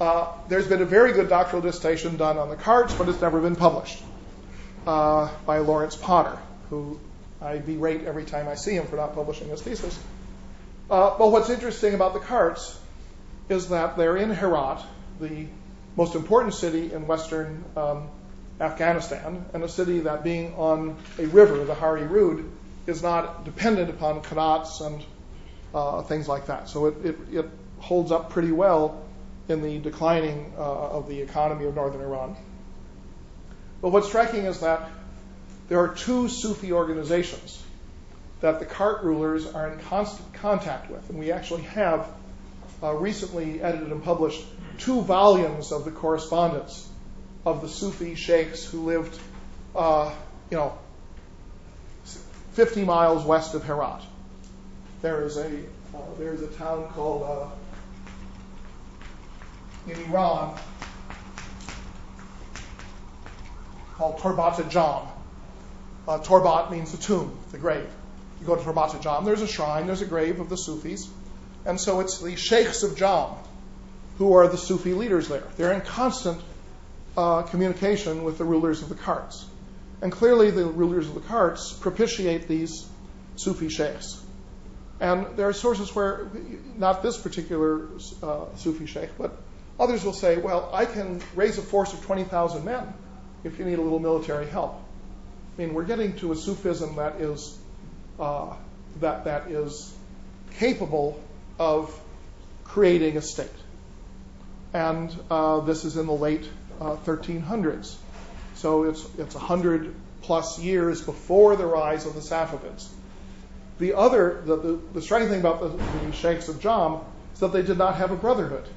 Uh, there's been a very good doctoral dissertation done on the Karts, but it's never been published uh, by Lawrence Potter, who I berate every time I see him for not publishing his thesis. Uh, but what's interesting about the Karts is that they're in Herat, the most important city in western um, Afghanistan, and a city that, being on a river, the Hari Rud, is not dependent upon qanats and uh, things like that. So it, holds up pretty well in the declining uh, of the economy of northern Iran. But what's striking is that there are two Sufi organizations that the Kart rulers are in constant contact with, and we actually have uh, recently edited and published two volumes of the correspondence of the Sufi sheikhs who lived, you know, 50 miles west of Herat. There is a uh, there is a town called uh, in Iran called Torbat-e Jam. Uh, Torbat means the tomb, the grave. You go to Torbat-e Jam, there's a shrine, there's a grave of the Sufis, and so it's the sheikhs of Jam who are the Sufi leaders there. They're in constant uh, communication with the rulers of the Karts. And clearly, the rulers of the Karts propitiate these Sufi sheikhs. And there are sources where, not this particular uh, Sufi sheikh, but others will say, well, I can raise a force of 20,000 men if you need a little military help. I mean, we're getting to a Sufism that is, uh, that, that is capable of creating a state. And uh, this is in the late 1300s. So it's it's 100 plus years before the rise of the Safavids. The other, the, striking thing about the, sheikhs of Jam is that they did not have a brotherhood.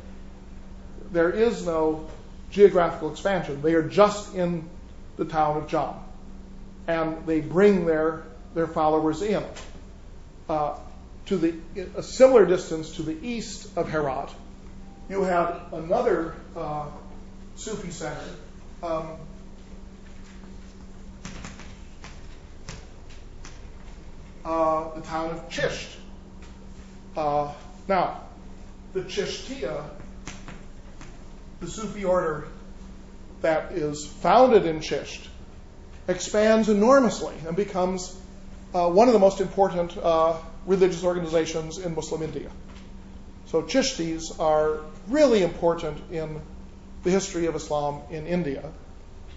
There is no geographical expansion. They are just in the town of Jam. And they bring their, their followers in. Uh, to the, a similar distance to the east of Herat, you have another uh, Sufi center. Um, uh, the town of Chisht. Uh, now, the Chishtiya, the Sufi order that is founded in Chisht, expands enormously and becomes uh, one of the most important uh, religious organizations in Muslim India. So Chishtis are really important in the history of Islam in India,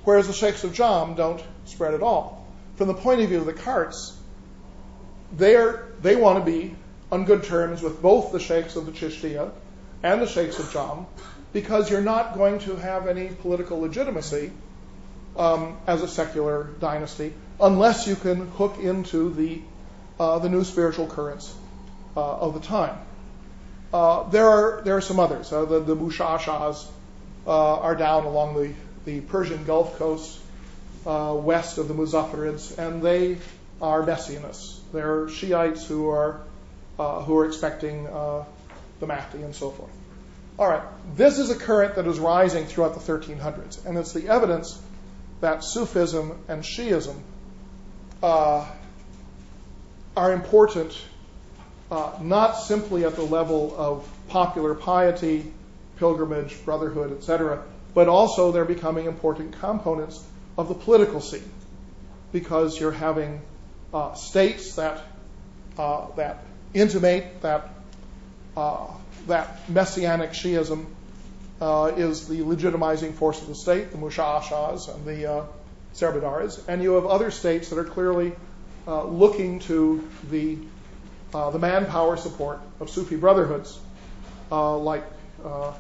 whereas the Sheikhs of Jam don't spread at all. From the point of view of the Karts, they want to be on good terms with both the Sheikhs of the Chishtiya and the Sheikhs of Jam because you're not going to have any political legitimacy um, as a secular dynasty unless you can hook into the, uh, the new spiritual currents uh, of the time. Uh, there, are, there are some others. The, uh, are down along the, the Persian Gulf Coast west of the Muzaffarids, and they are messianists. They're Shiites who are uh, who are expecting uh, the Mahdi and so forth. All right, this is a current that is rising throughout the 1300s, and it's the evidence that Sufism and Shiism uh, are important not simply at the level of popular piety, pilgrimage, brotherhood, etc., but also they're becoming important components of the political scene because you're having states that uh, that intimate that uh, that messianic Shiism uh, is the legitimizing force of the state, the Musha'ashas and the uh, Serbadaris, and you have other states that are clearly uh, looking to the uh, the manpower support of Sufi brotherhoods, uh, like uh,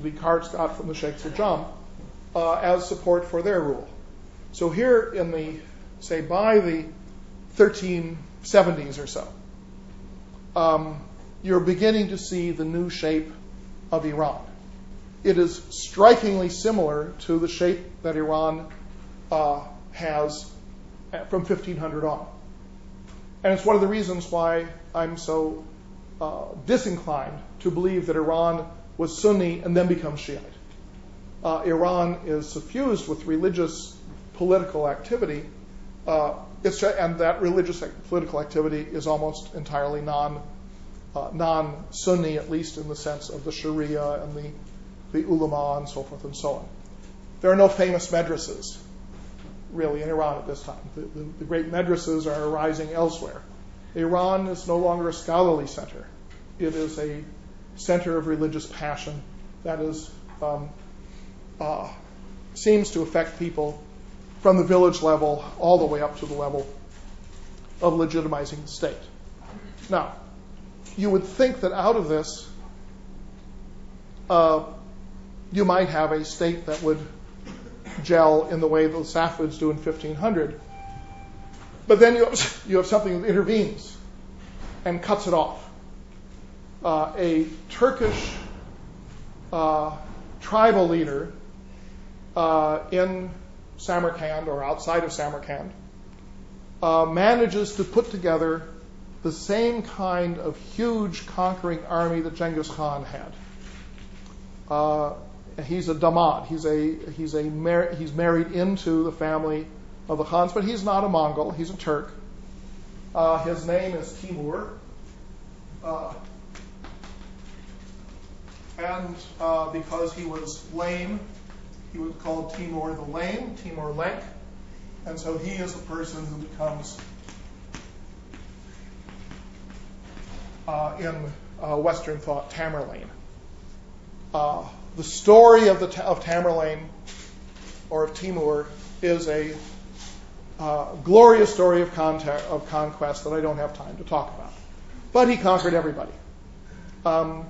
the Karts got from the Sheikhs of Jam, as support for their rule. So here in the say by the 1370s or so, um, you're beginning to see the new shape of Iran. It is strikingly similar to the shape that Iran uh, has from 1500 on. And it's one of the reasons why I'm so uh, disinclined to believe that Iran was Sunni and then becomes Shiite. Uh, Iran is suffused with religious political activity, uh, and that religious political activity is almost entirely non uh, non-Sunni, at least in the sense of the Sharia and the, the ulama and so forth and so on. There are no famous madrasas, really, in Iran at this time. The, great madrasas are arising elsewhere. Iran is no longer a scholarly center. It is a center of religious passion that is um, uh, seems to affect people from the village level all the way up to the level of legitimizing the state. Now, you would think that out of this, uh, you might have a state that would gel in the way the Safavids do in 1500. But then you have, you have something that intervenes and cuts it off. Uh, a Turkish uh, tribal leader uh, in Samarkand or outside of Samarkand uh, manages to put together the same kind of huge conquering army that Genghis Khan had. Uh, he's a damad. He's a he's a mar- he's married into the family of the Khans, but he's not a Mongol. He's a Turk. Uh, his name is Timur. And because he was lame, he was called Timur the Lame, Timur Lenk. And so he is the person who becomes uh, in uh, Western thought Tamerlane. Uh, the story of, the, of Tamerlane or of Timur is a uh, glorious story of, contact, of conquest that I don't have time to talk about. But he conquered everybody. Um,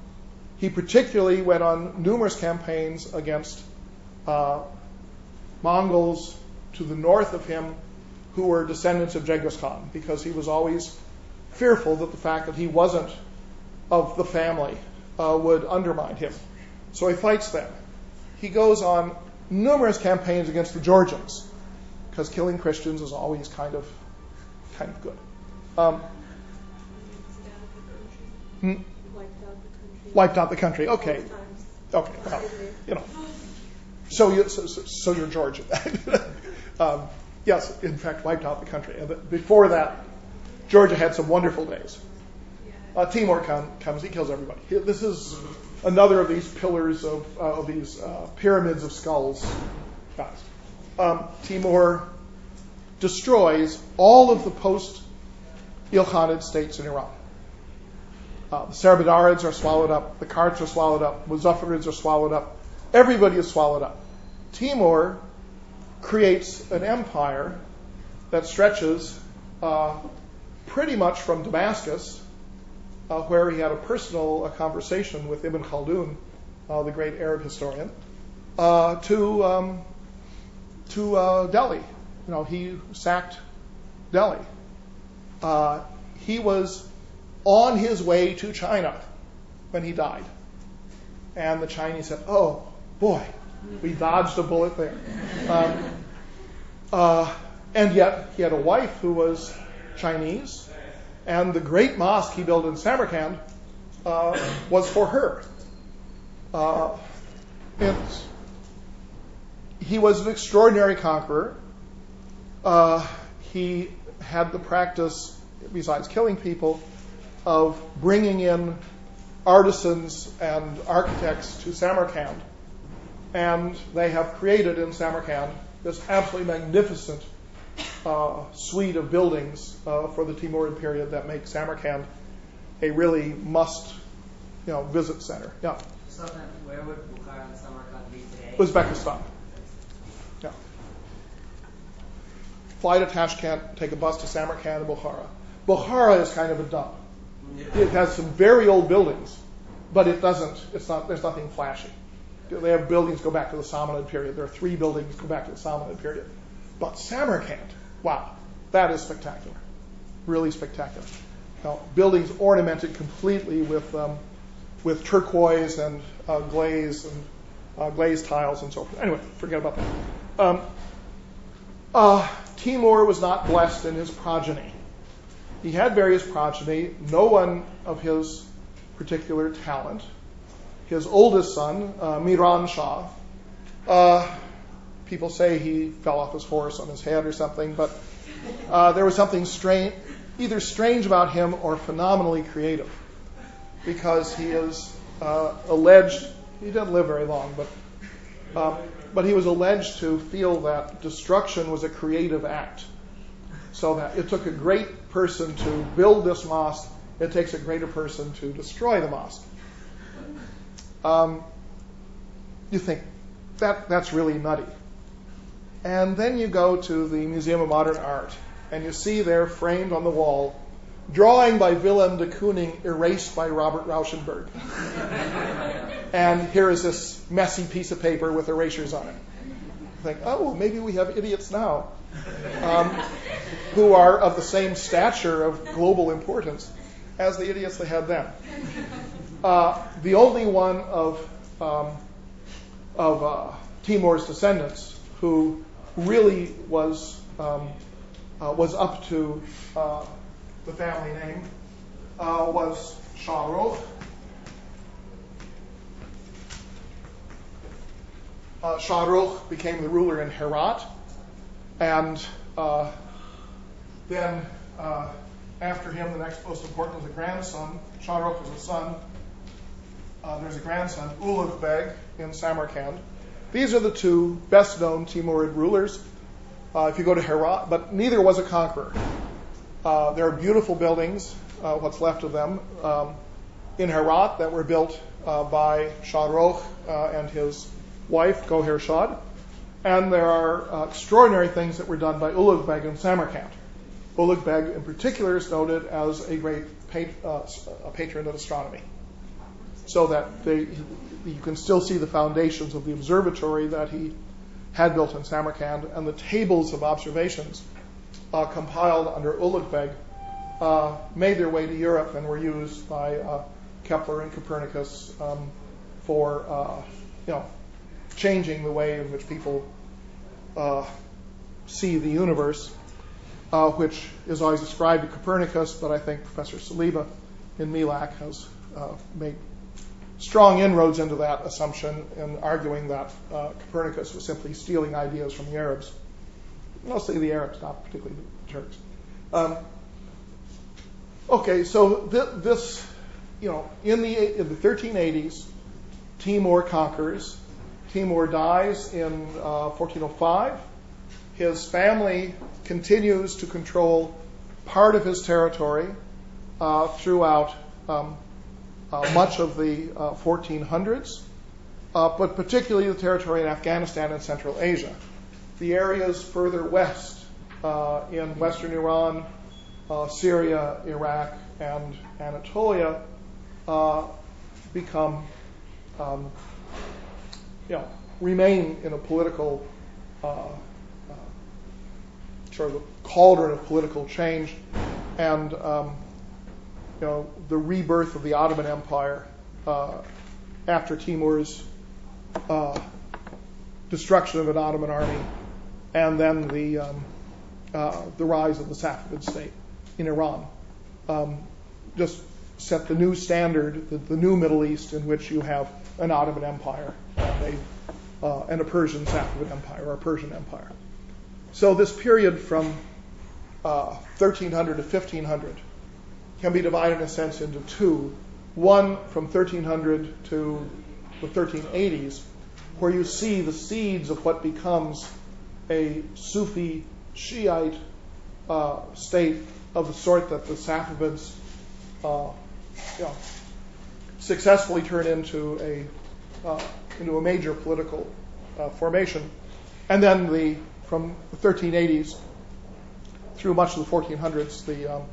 he particularly went on numerous campaigns against Mongols to the north of him who were descendants of Genghis Khan because he was always fearful that the fact that he wasn't of the family uh, would undermine him. So he fights them. He goes on numerous campaigns against the Georgians because killing Christians is always kind of kind of good. Um, hmm? Wiped out the country. Okay. Okay. Well, you know. So, you, so, so you're Georgia. um, yes, in fact, wiped out the country. Before that, Georgia had some wonderful days. Uh, Timur come, comes, he kills everybody. This is another of these pillars of, uh, these uh, pyramids of skulls. Um, Timur destroys all of the post Ilkhanid states in Iran. The Serbadarids are swallowed up, the Karts are swallowed up, the Muzaffarids are swallowed up, everybody is swallowed up. Timur creates an empire that stretches uh, pretty much from Damascus, uh, where he had a personal uh, conversation with Ibn Khaldun, uh, the great Arab historian, uh, to um, to Delhi. You know, he sacked Delhi. he was on his way to China when he died, and the Chinese said, "Oh boy, We dodged a bullet there. Um, uh, and yet, he had a wife who was Chinese, and the great mosque he built in Samarkand uh, was for her. Uh, he was an extraordinary conqueror. Uh, he had the practice, besides killing people, of bringing in artisans and architects to Samarkand. And they have created in Samarkand this absolutely magnificent uh, suite of buildings uh, for the Timurid period that make Samarkand a really must, you know, visit center. Yeah. Sultan, where would Bukhara and Samarkand be today? Uzbekistan. Yeah. Fly to Tashkent, take a bus to Samarkand and Bukhara. Bukhara is kind of a dump. It has some very old buildings, but it doesn't. It's not. There's nothing flashy. They have buildings go back to the Samanid period. There are three buildings go back to the Samanid period. But Samarkand, wow, that is spectacular. Really spectacular. Now, buildings ornamented completely with um, with turquoise and uh, glaze and uh, glazed tiles and so forth. Anyway, forget about that. Um, uh, Timur was not blessed in his progeny. He had various progeny, no one of his particular talent. His oldest son, uh, Miran Shah, uh, people say he fell off his horse on his head or something, but uh, there was something strange, either strange about him or phenomenally creative, because he is uh, alleged, he didn't live very long, but, um, but he was alleged to feel that destruction was a creative act. So that it took a great person to build this mosque, it takes a greater person to destroy the mosque. Um, you think that that's really nutty. And then you go to the Museum of Modern Art, and you see there framed on the wall, drawing by Willem de Kooning, erased by Robert Rauschenberg. and here is this messy piece of paper with erasures on it. You think, oh, well, maybe we have idiots now um, who are of the same stature of global importance as the idiots they had then. Uh, the only one of um, of uh, Timur's descendants who really was um, uh, was up to the family name was Shahrukh. Uh, Shahrukh became the ruler in Herat, and then after him, the next most important was a grandson. Shahrukh was a son. Uh, there's a grandson, Ulugh Beg, in Samarkand. These are the two best known Timurid rulers. Uh, if you go to Herat, but neither was a conqueror. Uh, there are beautiful buildings, uh, what's left of them, um, in Herat that were built uh, by Shahrukh uh, and his wife, Goher Shad. And there are extraordinary things that were done by Ulugh Beg in Samarkand. Ulugh Beg, in particular, is noted as a great a patron of astronomy so that they, you can still see the foundations of the observatory that he had built in Samarkand, and the tables of observations uh, compiled under Ulugh Beg uh, made their way to Europe and were used by uh, Kepler and Copernicus um, for uh, you know changing the way in which people uh, see the universe, uh, which is always ascribed to Copernicus, but I think Professor Saliba in MEALAC has made strong inroads into that assumption in arguing that uh, Copernicus was simply stealing ideas from the Arabs, mostly the Arabs, not particularly the Turks. Um, okay, so th- this, you know, in the in the 1380s, Timur conquers. Timur dies in uh, 1405. His family continues to control part of his territory uh, throughout um, much of the 1400s, uh, uh, but particularly the territory in Afghanistan and Central Asia. The areas further west in Western Iran, Syria, Iraq, and Anatolia become, um, you know, remain in a political uh, sort of a cauldron of political change, and um, you know, the rebirth of the Ottoman Empire uh, after Timur's uh, destruction of an Ottoman army, and then the um, uh, the rise of the Safavid state in Iran. Um, just set the new standard, the, the, new Middle East, in which you have an Ottoman Empire and a, uh, and a Persian Safavid Empire or a Persian Empire. So this period from uh, 1300 to 1500 can be divided in a sense into two. One from 1300 to the 1380s, where you see the seeds of what becomes a Sufi Shiite uh, state of the sort that the Safavids uh, you know, successfully turn into a uh, into a major political uh, formation, and then the from the 1380s through much of the 1400s, the um,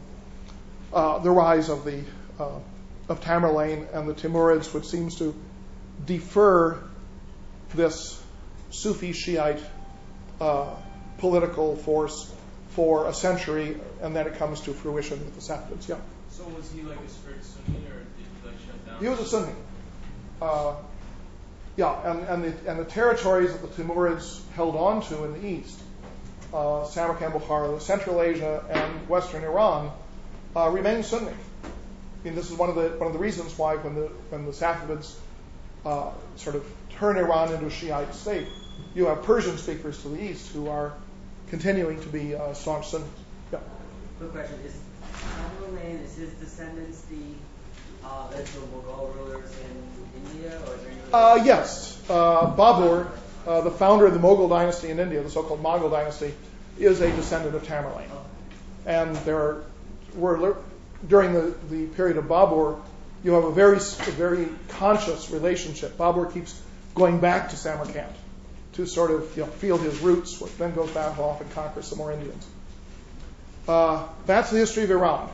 the rise of the uh, of Tamerlane and the Timurids, which seems to defer this Sufi Shiite uh, political force for a century, and then it comes to fruition with the Safavids. Yeah. So was he like a strict Sunni, or did he like shut down? He was a Sunni. Uh, yeah, and, and, the, and the territories that the Timurids held on to in the east, uh, Samarkand, Bukhara, Central Asia, and Western Iran, uh, remained Sunni. I mean, this is one of the one of the reasons why when the when the Safavids uh, sort of turn Iran into a Shiite state, you have Persian speakers to the east who are continuing to be uh, staunch Sunnis. Yeah. Quick question: Is Tamerlane is his descendants the uh, eventual Mughal rulers in India, or is any? Uh, yes, uh, Babur, uh, the founder of the Mughal dynasty in India, the so-called Mughal dynasty, is a descendant of Tamerlane, and there are during the period of Babur, you have a very conscious relationship. Babur keeps going back to Samarkand to sort of feel his roots, which then goes back off and conquers some more Indians. Uh, that's the history of Iran.